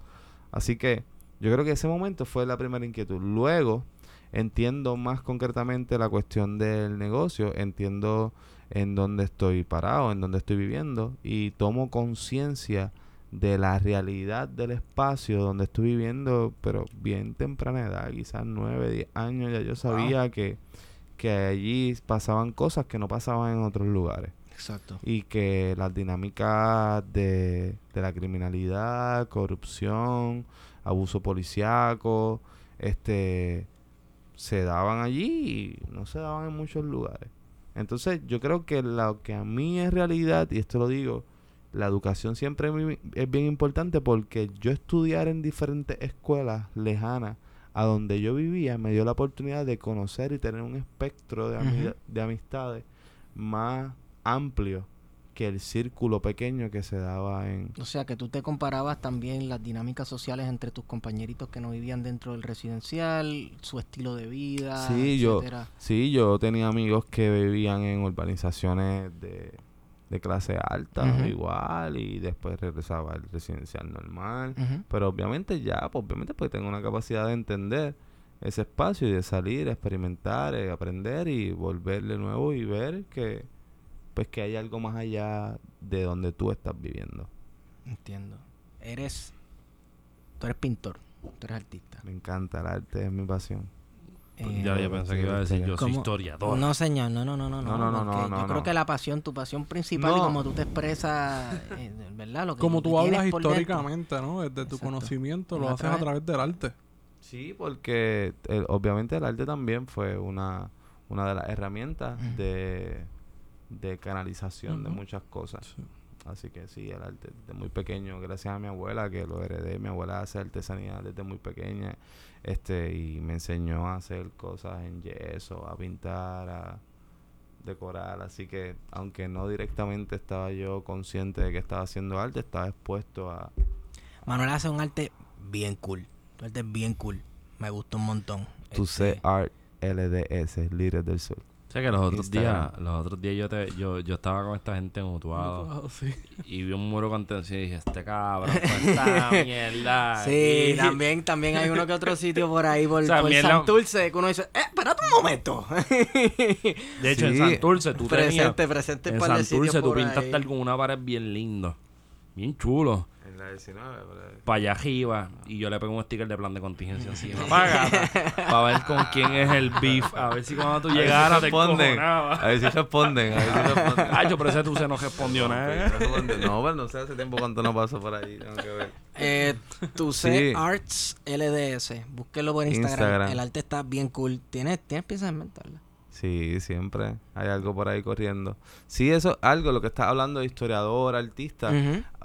Así que yo creo que ese momento fue la primera inquietud. Luego entiendo más concretamente la cuestión del negocio, entiendo en dónde estoy parado, en dónde estoy viviendo y tomo conciencia de la realidad del espacio donde estoy viviendo, pero bien temprana edad, quizás 9, 10 años, ya yo sabía que, que allí pasaban cosas que no pasaban en otros lugares Exacto. y que las dinámicas de, de la criminalidad, corrupción, abuso policiaco, este se daban allí y no se daban en muchos lugares. Entonces, yo creo que lo que a mí es realidad, y esto lo digo, la educación siempre es bien importante porque yo estudiar en diferentes escuelas lejanas a donde yo vivía me dio la oportunidad de conocer y tener un espectro de, ami- Ujú. de amistades más amplio que el círculo pequeño que se daba en... O sea, que tú te comparabas también las dinámicas sociales entre tus compañeritos que no vivían dentro del residencial, su estilo de vida, Sí, yo-. Sí, yo tenía amigos que vivían en urbanizaciones de, de clase alta igual y después regresaba al residencial normal. Pero obviamente ya, pues obviamente pues tengo una capacidad de entender ese espacio y de salir, experimentar, eh, aprender y volver de nuevo y ver que pues que hay algo más allá de donde tú estás viviendo. Entiendo. Eres, tú eres pintor, tú eres artista. Me encanta el arte, es mi pasión. Eh, ya, yo pensé que iba a decir yo soy historiador. No, señor, no, no, no, no. No, no, no, no, no, Yo creo que la pasión, tu pasión principal y como tú te expresas, eh, ¿verdad? Lo que, Como lo que tú hablas históricamente, ¿no? Desde tu conocimiento, lo haces a través- del arte. Sí, porque el- obviamente el arte también fue una, una de las herramientas Ujú. de, de canalización de muchas cosas. Sí. Así que sí, el arte desde muy pequeño, gracias a mi abuela que lo heredé, mi abuela hace artesanía desde muy pequeña, este, y me enseñó a hacer cosas en yeso, a pintar, a decorar, así que aunque no directamente estaba yo consciente de que estaba haciendo arte, estaba expuesto a, Manuel hace un arte bien cool. Tu arte es bien cool. Me gusta un montón. tu Este, C Art LDS, Líderes del Sur. O sea que los otros Instagram. días, los otros días yo te, yo, yo estaba con esta gente mutuado Ah, sí. y vi un muro contención y dije, este cabrón, con esta mierda. Sí, Y- también, también hay uno que otro sitio por ahí, por, O sea, por Santurce, que uno dice, eh, espérate un momento. De hecho, en Sí. Santurce tú tenías... presente, presente En Santurce tú pintaste ahí. algo con una pared bien lindo. Bien chulo. En la 19, Para allá arriba. Y yo le pego un sticker de plan de contingencia encima. Para ver con quién es el beef. A ver si cuando tú llegaras te responden. A ver si responden. A ver si responden. Ay, yo pero ese tú se no respondió nada. No, bueno, no sé hace tiempo cuánto no paso por ahí. Tengo que ver. Eh, tu C Sí. Arts LDS. Búsquelo por Instagram. Instagram. El arte está bien cool. ¿Tienes, tienes piensas en inventarla? Sí, siempre hay algo por ahí corriendo. Sí, eso es algo, lo que estás hablando de historiador, artista.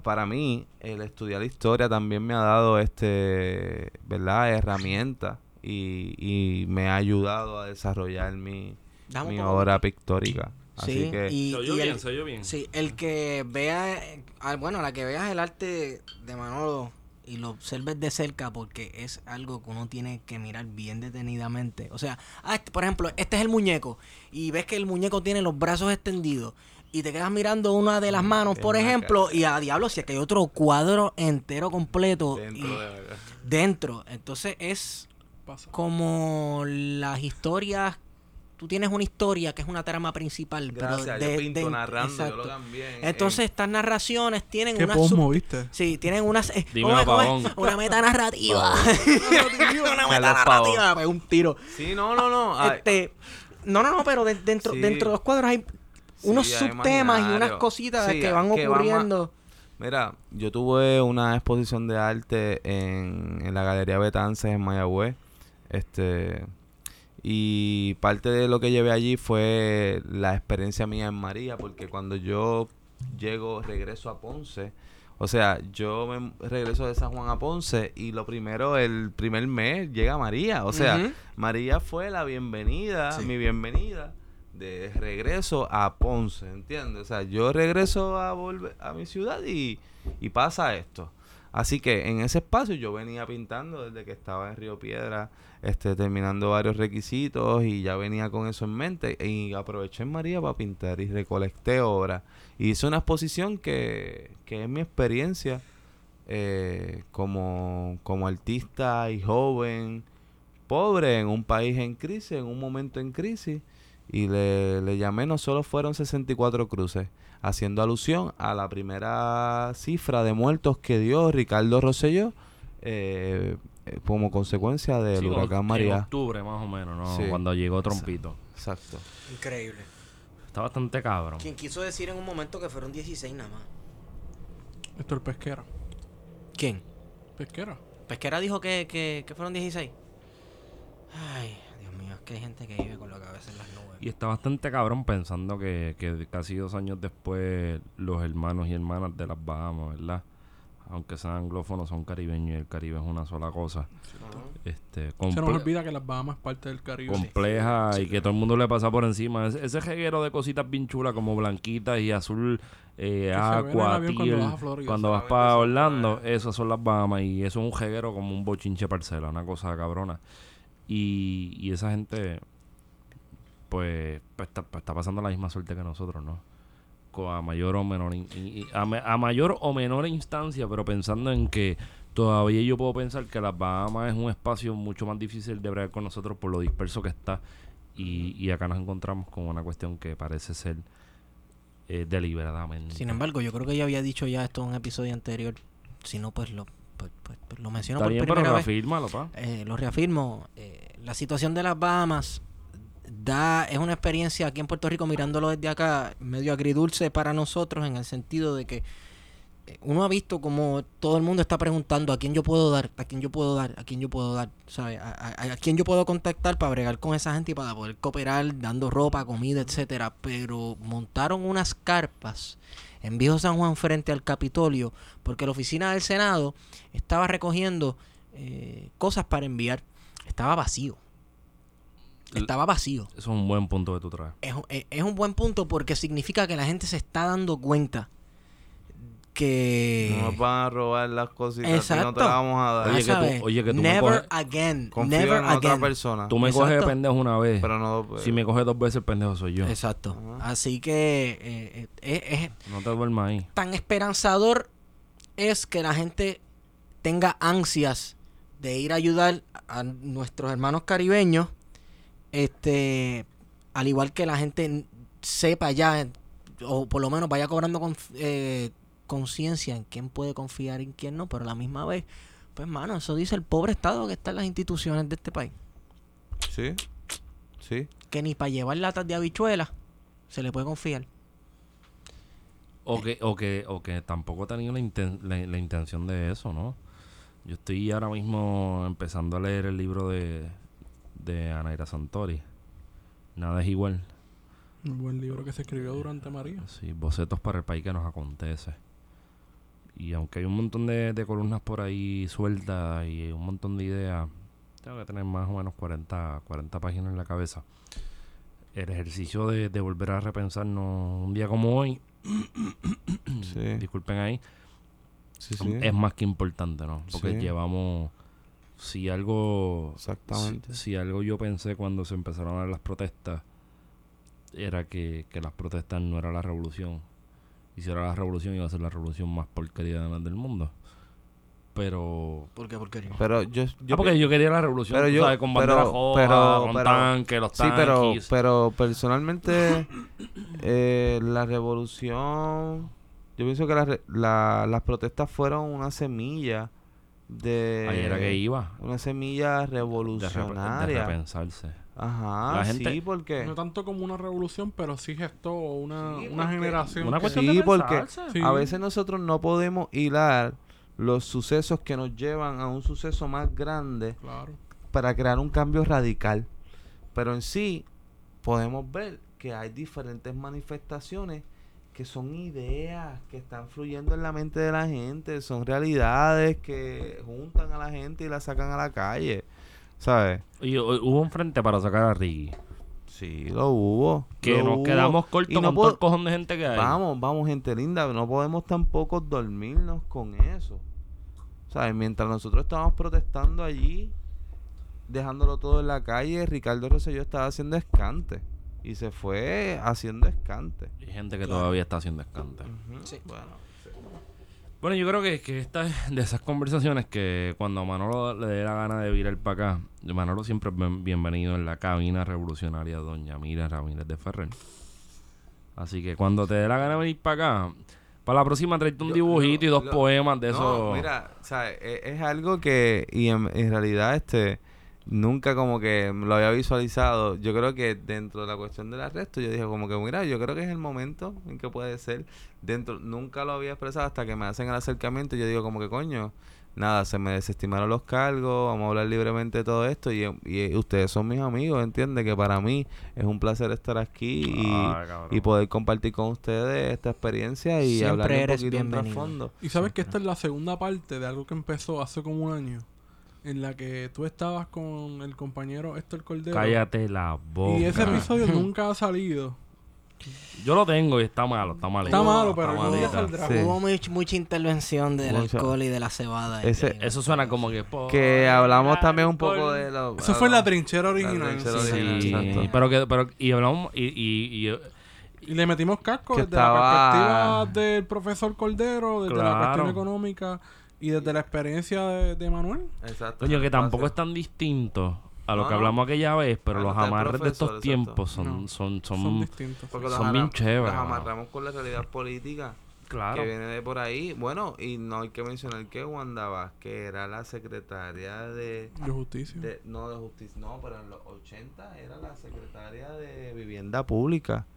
Para mí, el estudiar historia también me ha dado, este, ¿verdad? Herramientas y, y me ha ayudado a desarrollar mi, Dame mi obra pictórica. Así Sí, que y, Se oyó y bien, el, bien. sí, el que vea, ah, bueno, la que veas el arte de Manolo y lo observes de cerca porque es algo que uno tiene que mirar bien detenidamente. O sea, ah, este, por ejemplo, este es el muñeco y ves que el muñeco tiene los brazos extendidos y te quedas mirando una de las manos, Qué por ejemplo, y a diablo, si es que hay otro cuadro entero completo dentro y- de dentro. Entonces es Pasa. como las historias. Tú tienes una historia que es una trama principal, Gracias, pero de, yo pinto de- narrando, yo lo cambié. en- Entonces estas narraciones tienen Qué una posmo, ¿viste? sí, tienen unas eh, una meta narrativa, una Carlos meta Pavón. narrativa, pues, un tiro. Sí, no, no, no. ay, Este, no, no, no, pero de- dentro Sí. dentro de los cuadros hay unos Sí, hay subtemas y unas cositas Sí, que van que van más- ocurriendo. Mira, yo tuve una exposición de arte en, en la Galería Betances en Mayagüez. Este. Y parte de lo que llevé allí fue la experiencia mía en María, porque cuando yo llego, regreso a Ponce, o sea, yo me regreso de San Juan a Ponce y lo primero, el primer mes llega María. O sea. María fue la bienvenida, Sí. mi bienvenida de regreso a Ponce, ¿entiendes? O sea, yo regreso a volver a mi ciudad y, y pasa esto. Así que en ese espacio yo venía pintando desde que estaba en Río Piedra, este, terminando varios requisitos y ya venía con eso en mente y aproveché en María para pintar y recolecté obras. Y hice una exposición que, que es mi experiencia eh, como, como artista y joven, pobre en un país en crisis, en un momento en crisis. Y le, le llamé, no solo fueron 64 cruces, haciendo alusión a la primera cifra de muertos que dio Ricardo Rosselló eh, como consecuencia del Sí, huracán oct- En María. octubre, más o menos, ¿no? Sí. Cuando llegó Trompito. Exacto. Increíble. Está bastante cabrón. Quien quiso decir en un momento que fueron 16 nada más. Esto es pesquera. ¿Quién? Pesquera. Pesquera dijo que, que, que fueron 16. Ay, Dios mío, es que hay gente que vive con la cabeza en las nubes. Y está bastante cabrón pensando que, que casi dos años después los hermanos y hermanas de las Bahamas, ¿verdad? Aunque sean anglófonos, son caribeños y el Caribe es una sola cosa. Este, Se nos olvida que las Bahamas es parte del Caribe. compleja y que todo el mundo le pasa por encima. Ese, ese reguero de cositas bien chulas como blanquitas y azul, eh, agua, cuando vas a Florida. cuando vas para Orlando, esas son las Bahamas y eso es un reguero como un bochinche parcela, una cosa cabrona. Y, y esa gente, pues, pues, está, pues, está pasando la misma suerte que nosotros, ¿no? A mayor o menor a, mayor o menor instancia, pero pensando en que todavía yo puedo pensar que las Bahamas es un espacio mucho más difícil de bregar con nosotros por lo disperso que está y, y acá nos encontramos con una cuestión que parece ser eh, deliberadamente. Sin embargo, yo creo que ya había dicho ya esto en un episodio anterior. Si no, pues lo, pues, pues- pues lo menciono Está por bien, pero primera vez. reafírmalo, pa. Eh, lo reafirmo. eh, la situación de las Bahamas da es una experiencia aquí en Puerto Rico mirándolo desde acá medio agridulce para nosotros en el sentido de que eh, uno ha visto como todo el mundo está preguntando a quién yo puedo dar, a quién yo puedo dar, a quién yo puedo dar, ¿sabes? A, quién yo puedo contactar para bregar con esa gente y para poder cooperar dando ropa, comida, etcétera. Pero montaron unas carpas en Viejo San Juan frente al Capitolio porque la oficina del Senado estaba recogiendo eh, cosas para enviar. Estaba vacío. Estaba vacío. Eso es un buen punto que tú traes. Es, un- es- un buen punto porque significa que la gente se está dando cuenta que... No nos van a robar las cositas, y no te Exacto. las vamos a dar. Oye, que tú- oye, que tú me Never coges- again. Confío Never en otra again. persona. Tú me coges de Exacto. pendejo una vez. Pero no... pues, si me coges dos veces, el pendejo soy yo. Exacto. Ajá. Así que eh, eh, es, es No te duermas ahí. tan esperanzador es que la gente tenga ansias de ir a ayudar a nuestros hermanos caribeños, este, al igual que la gente sepa ya, o por lo menos vaya cobrando conf- eh, conciencia en quién puede confiar y en quién no, pero a la misma vez, pues mano, eso dice el pobre estado que está en las instituciones de este país, Sí. Sí. que ni para llevar latas de habichuelas se le puede confiar. O que, o que, o que tampoco tenido la, inten- la, la intención de eso, ¿no? Yo estoy ahora mismo empezando a leer el libro de, de Anaira Santori. Nada es igual. Un buen libro que se escribió durante María. Sí, bocetos para el país que nos acontece. Y aunque hay un montón de, de columnas por ahí sueltas y un montón de ideas, tengo que tener más o menos 40, 40 páginas en la cabeza. El ejercicio de, de volver a repensarnos un día como hoy, Sí, disculpen ahí, sí, sí. es más que importante, ¿no? Porque Sí. llevamos, si algo, Exactamente. si, si algo yo pensé cuando se empezaron a dar las protestas, era que, que las protestas no era la revolución. Y si era la revolución, iba a ser la revolución más porquería del mundo. Pero ¿Por qué porquería? Pero yo, yo ah, porque yo quería la revolución, pero yo- sabes, con pero- pero- con pero- tanques, los Sí, pero, tanques. pero personalmente eh, la revolución, yo pienso que la re- la- las protestas fueron una semilla de... Ahí era que iba. Una semilla De, rep- de revolucionaria. repensarse. Ajá, La gente- sí, porque... No tanto como una revolución, pero sí gestó una, Sí, una porque- generación. Una que- cuestión Sí, de porque. Sí. a veces nosotros no podemos hilar los sucesos que nos llevan a un suceso más grande Claro. para crear un cambio radical. Pero en sí podemos ver que hay diferentes manifestaciones que son ideas que están fluyendo en la mente de la gente, son realidades que juntan a la gente y la sacan a la calle, ¿sabes? Y hu- hubo un frente para sacar a Ricky. Sí, lo hubo. Que lo nos hubo. quedamos Y cortos no con todo el cojón de gente que hay. Vamos, vamos, gente linda, no podemos tampoco dormirnos con eso. ¿Sabes? Mientras nosotros estábamos protestando allí, dejándolo todo en la calle, Ricardo Rosselló estaba haciendo escante. Y se fue haciendo escante. Hay gente que todavía está haciendo escante. Sí. Bueno, Bueno, yo creo que, que esta es de esas conversaciones que cuando a Manolo le dé la gana de virar para acá, Manolo siempre es bien- bienvenido en la cabina revolucionaria de Doña Mira Ramírez de Ferrer. Así que cuando te dé la gana de venir para acá, para la próxima traerte un Lo- dibujito y dos lo- poemas de no, esos. mira, ¿sabes? Es, es algo que, y en, en realidad, este, nunca como que lo había visualizado. Yo creo que dentro de la cuestión del arresto, yo dije como que, mira, yo creo que es el momento en que puede ser. Dentro, nunca lo había expresado hasta que me hacen el acercamiento y yo digo como que, coño, nada, se me desestimaron los cargos, vamos a hablar libremente de todo esto y, y ustedes son mis amigos, ¿entiendes? Que para mí es un placer estar aquí y, Ah, y poder compartir con ustedes esta experiencia y Siempre hablar un eres poquito en bienvenido. trasfondo. Y sabes que esta es la segunda parte de algo que empezó hace como un año. En la que tú estabas con el compañero Héctor Cordero. Cállate la boca. Y ese episodio nunca ha salido. Yo lo tengo y está malo, está malito. Está malo, pero malito. saldrá. Sí. Hubo much- mucha intervención del Mucha. alcohol y de la cebada. Ese- Eso suena como que... Que hablamos también un poco de lo... Eso fue la trinchera original. trinchera sí. original. Sí, Exacto. pero que... Pero, y hablamos... Y, y, y- Y le metimos casco desde estaba- la perspectiva del profesor Cordero, desde la cuestión económica y desde la experiencia de, de Manuel. Exacto. Coño, que tampoco es tan distinto a lo No, que hablamos aquella vez, pero Ah, los amarres de estos exacto. tiempos son, No, son, son, Son, distintos. Porque son bien chéveres, Los amarramos con la realidad política claro. que viene de por ahí. Bueno, y no hay que mencionar que Wanda Vázquez era la secretaria de... De justicia. de- no de justicia, no, pero en los 80 era la secretaria de vivienda pública.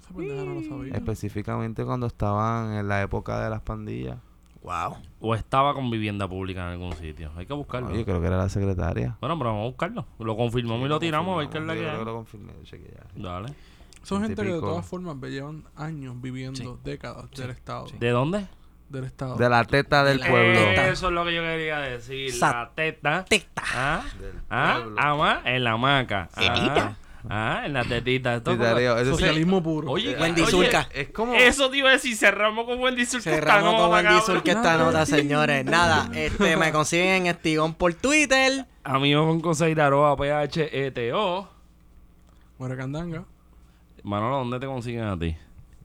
Esa pendeja no lo sabía. Específicamente cuando estaban en la época de las pandillas. Wow. O estaba con vivienda pública en algún sitio. Hay que buscarlo. Yo creo que era la secretaria. Bueno, pero vamos a buscarlo. Lo confirmamos y lo tiramos a ver qué es la Yo que creo que lo confirmé, yo ya, sí. Dale. Son gente que de todas formas llevan años viviendo, Sí. décadas Sí. del Estado. ¿De dónde? Del Estado. De la teta del la pueblo. teta. Eso es lo que yo quería decir. Sa- la teta. Teta. Ah, Del ah, pueblo. ama en la hamaca. Ah, ah, en la tetita. Esto Sí, como-. Socialismo puro. Oye, Wendy oye, Zulka. Es como... Eso te iba a decir, cerramos con Wendy Zulka. Cerramos con Wendy. Zulka esta nota, señores. Nada, este me consiguen en Estigón por Twitter. A mí me con conseguir arroba PHETO. Mueracandanga. Manolo, ¿dónde te consiguen a ti?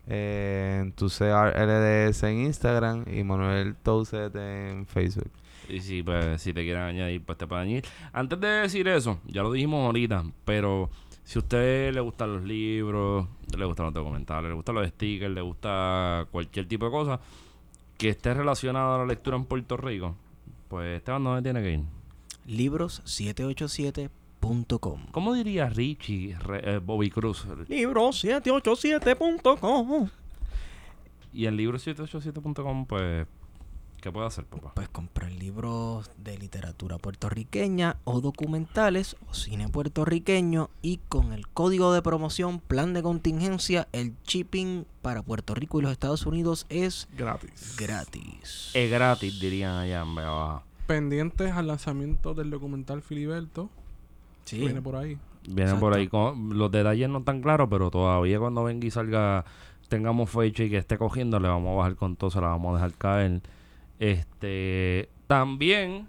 Eh, en tu CRLDS en Instagram y Manuel Touset en Facebook. Y si, pues, si te quieren añadir, pues te pueden añadir. Antes de decir eso, ya lo dijimos ahorita, pero si a usted le gustan los libros, le gustan los documentales, le gustan los stickers, le gusta cualquier tipo de cosa que esté relacionado a la lectura en Puerto Rico, pues Esteban, ¿dónde tiene que ir? Libros787.com. ¿Cómo diría Richie Re- eh, Bobby Cruz? Libros787.com. Y en libro787.com, pues, ¿qué puede hacer, papá? Pues comprar libros de literatura puertorriqueña o documentales o cine puertorriqueño y con el código de promoción plan de contingencia el shipping para Puerto Rico y los Estados Unidos es Gratis. gratis. Es gratis, dirían allá en vez abajo. pendientes al lanzamiento del documental Filiberto. Sí. Viene por ahí. Vienen Exacto. por ahí. con- los detalles no están claros, pero todavía cuando venga y salga, tengamos fecha y que esté cogiendo, le vamos a bajar con todo, se la vamos a dejar caer. Este, también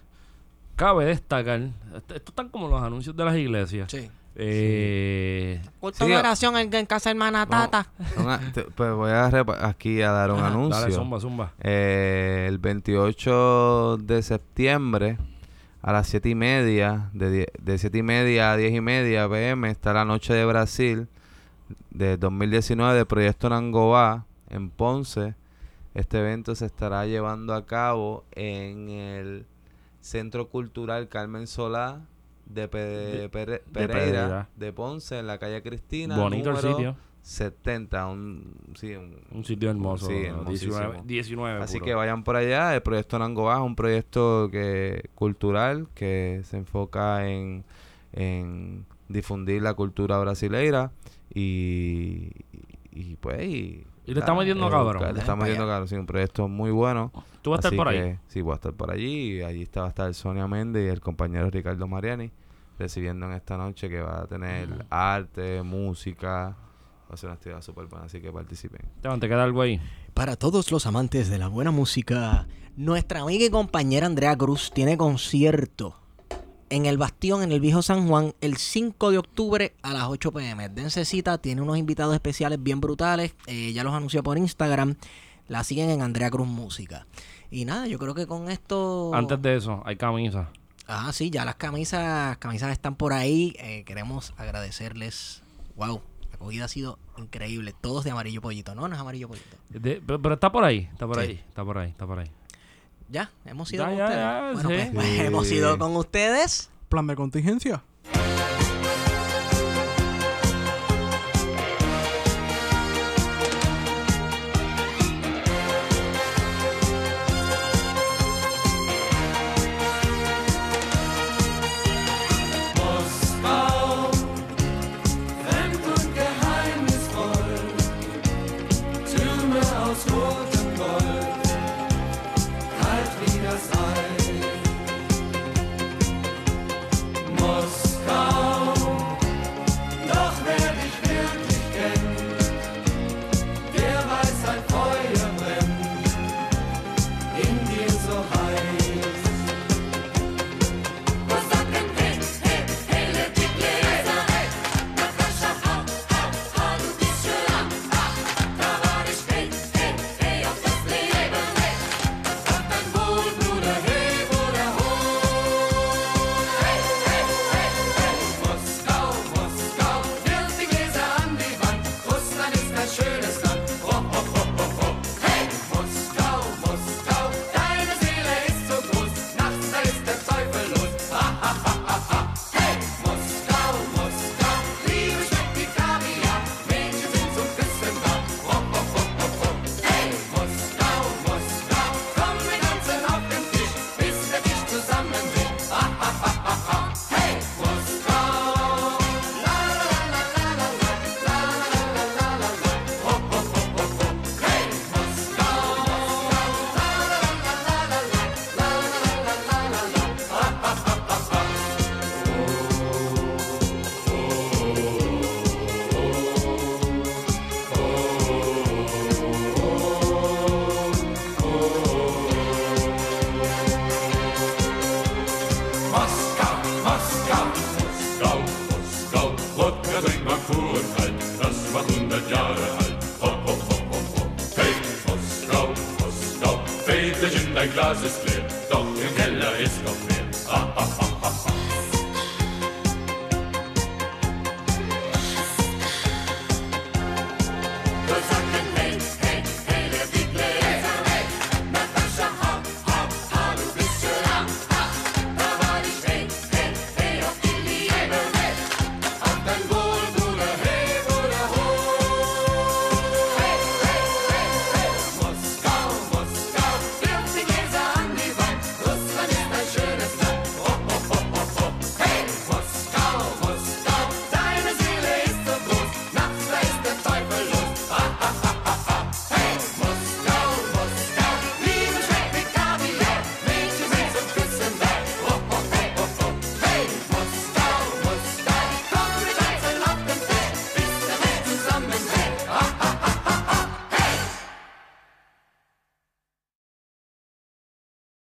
cabe destacar, esto, esto están como los anuncios de las iglesias. Sí. Eh, Sí, de oración en, en casa hermana Tata. Una- te- pues voy a aquí a dar un Ajá, anuncio. dale, zumba, zumba. Eh, el 28 de septiembre a las 7 y media, de, die- de 7 y media a 10 y media pm, está la Noche de Brasil de 2019 del Proyecto Nangobá en Ponce. Este evento se estará llevando a cabo en el Centro Cultural Carmen Solá de, Pe- De- Pere- de Pereira, de Ponce, en la calle Cristina. Bonito el sitio. 70, un, sí, un, Un sitio hermoso. Sí, 19, hermosísimo. 19 Así puro. que vayan por allá. El proyecto Nangobá es un proyecto que cultural que se enfoca en, en difundir la cultura brasileira y, y pues... Y, Y le está metiendo educar, cabrón. Le pa' metiendo cabrón. Sí, un proyecto muy bueno. Tú vas a estar Así por ahí. que, Sí, voy a estar por allí. Y allí está, va a estar Sonia Méndez y el compañero Ricardo Mariani recibiendo en esta noche que va a tener arte, música. Va a ser una actividad súper buena, así que participen. ¿te queda algo ahí? Para todos los amantes de la buena música, nuestra amiga y compañera Andrea Cruz tiene concierto en el Bastión, en el Viejo San Juan, el 5 de octubre a las 8 pm. Dense cita, tiene unos invitados especiales bien brutales. eh, ya los anunció por Instagram. La siguen en Andrea Cruz Música. Y nada, yo creo que con esto. Antes de eso, hay camisa. Ah, sí, ya las camisas, camisas están por ahí. Eh, queremos agradecerles. Wow, la acogida ha sido increíble. Todos de amarillo pollito. No, no es amarillo pollito. De- pero, pero está por ahí, está por Sí. ahí, está por ahí, está por ahí. Ya, hemos ido Ya, con ya, ustedes. ya, bueno, sí. pues, pues, hemos ido con ustedes. Plan de contingencia.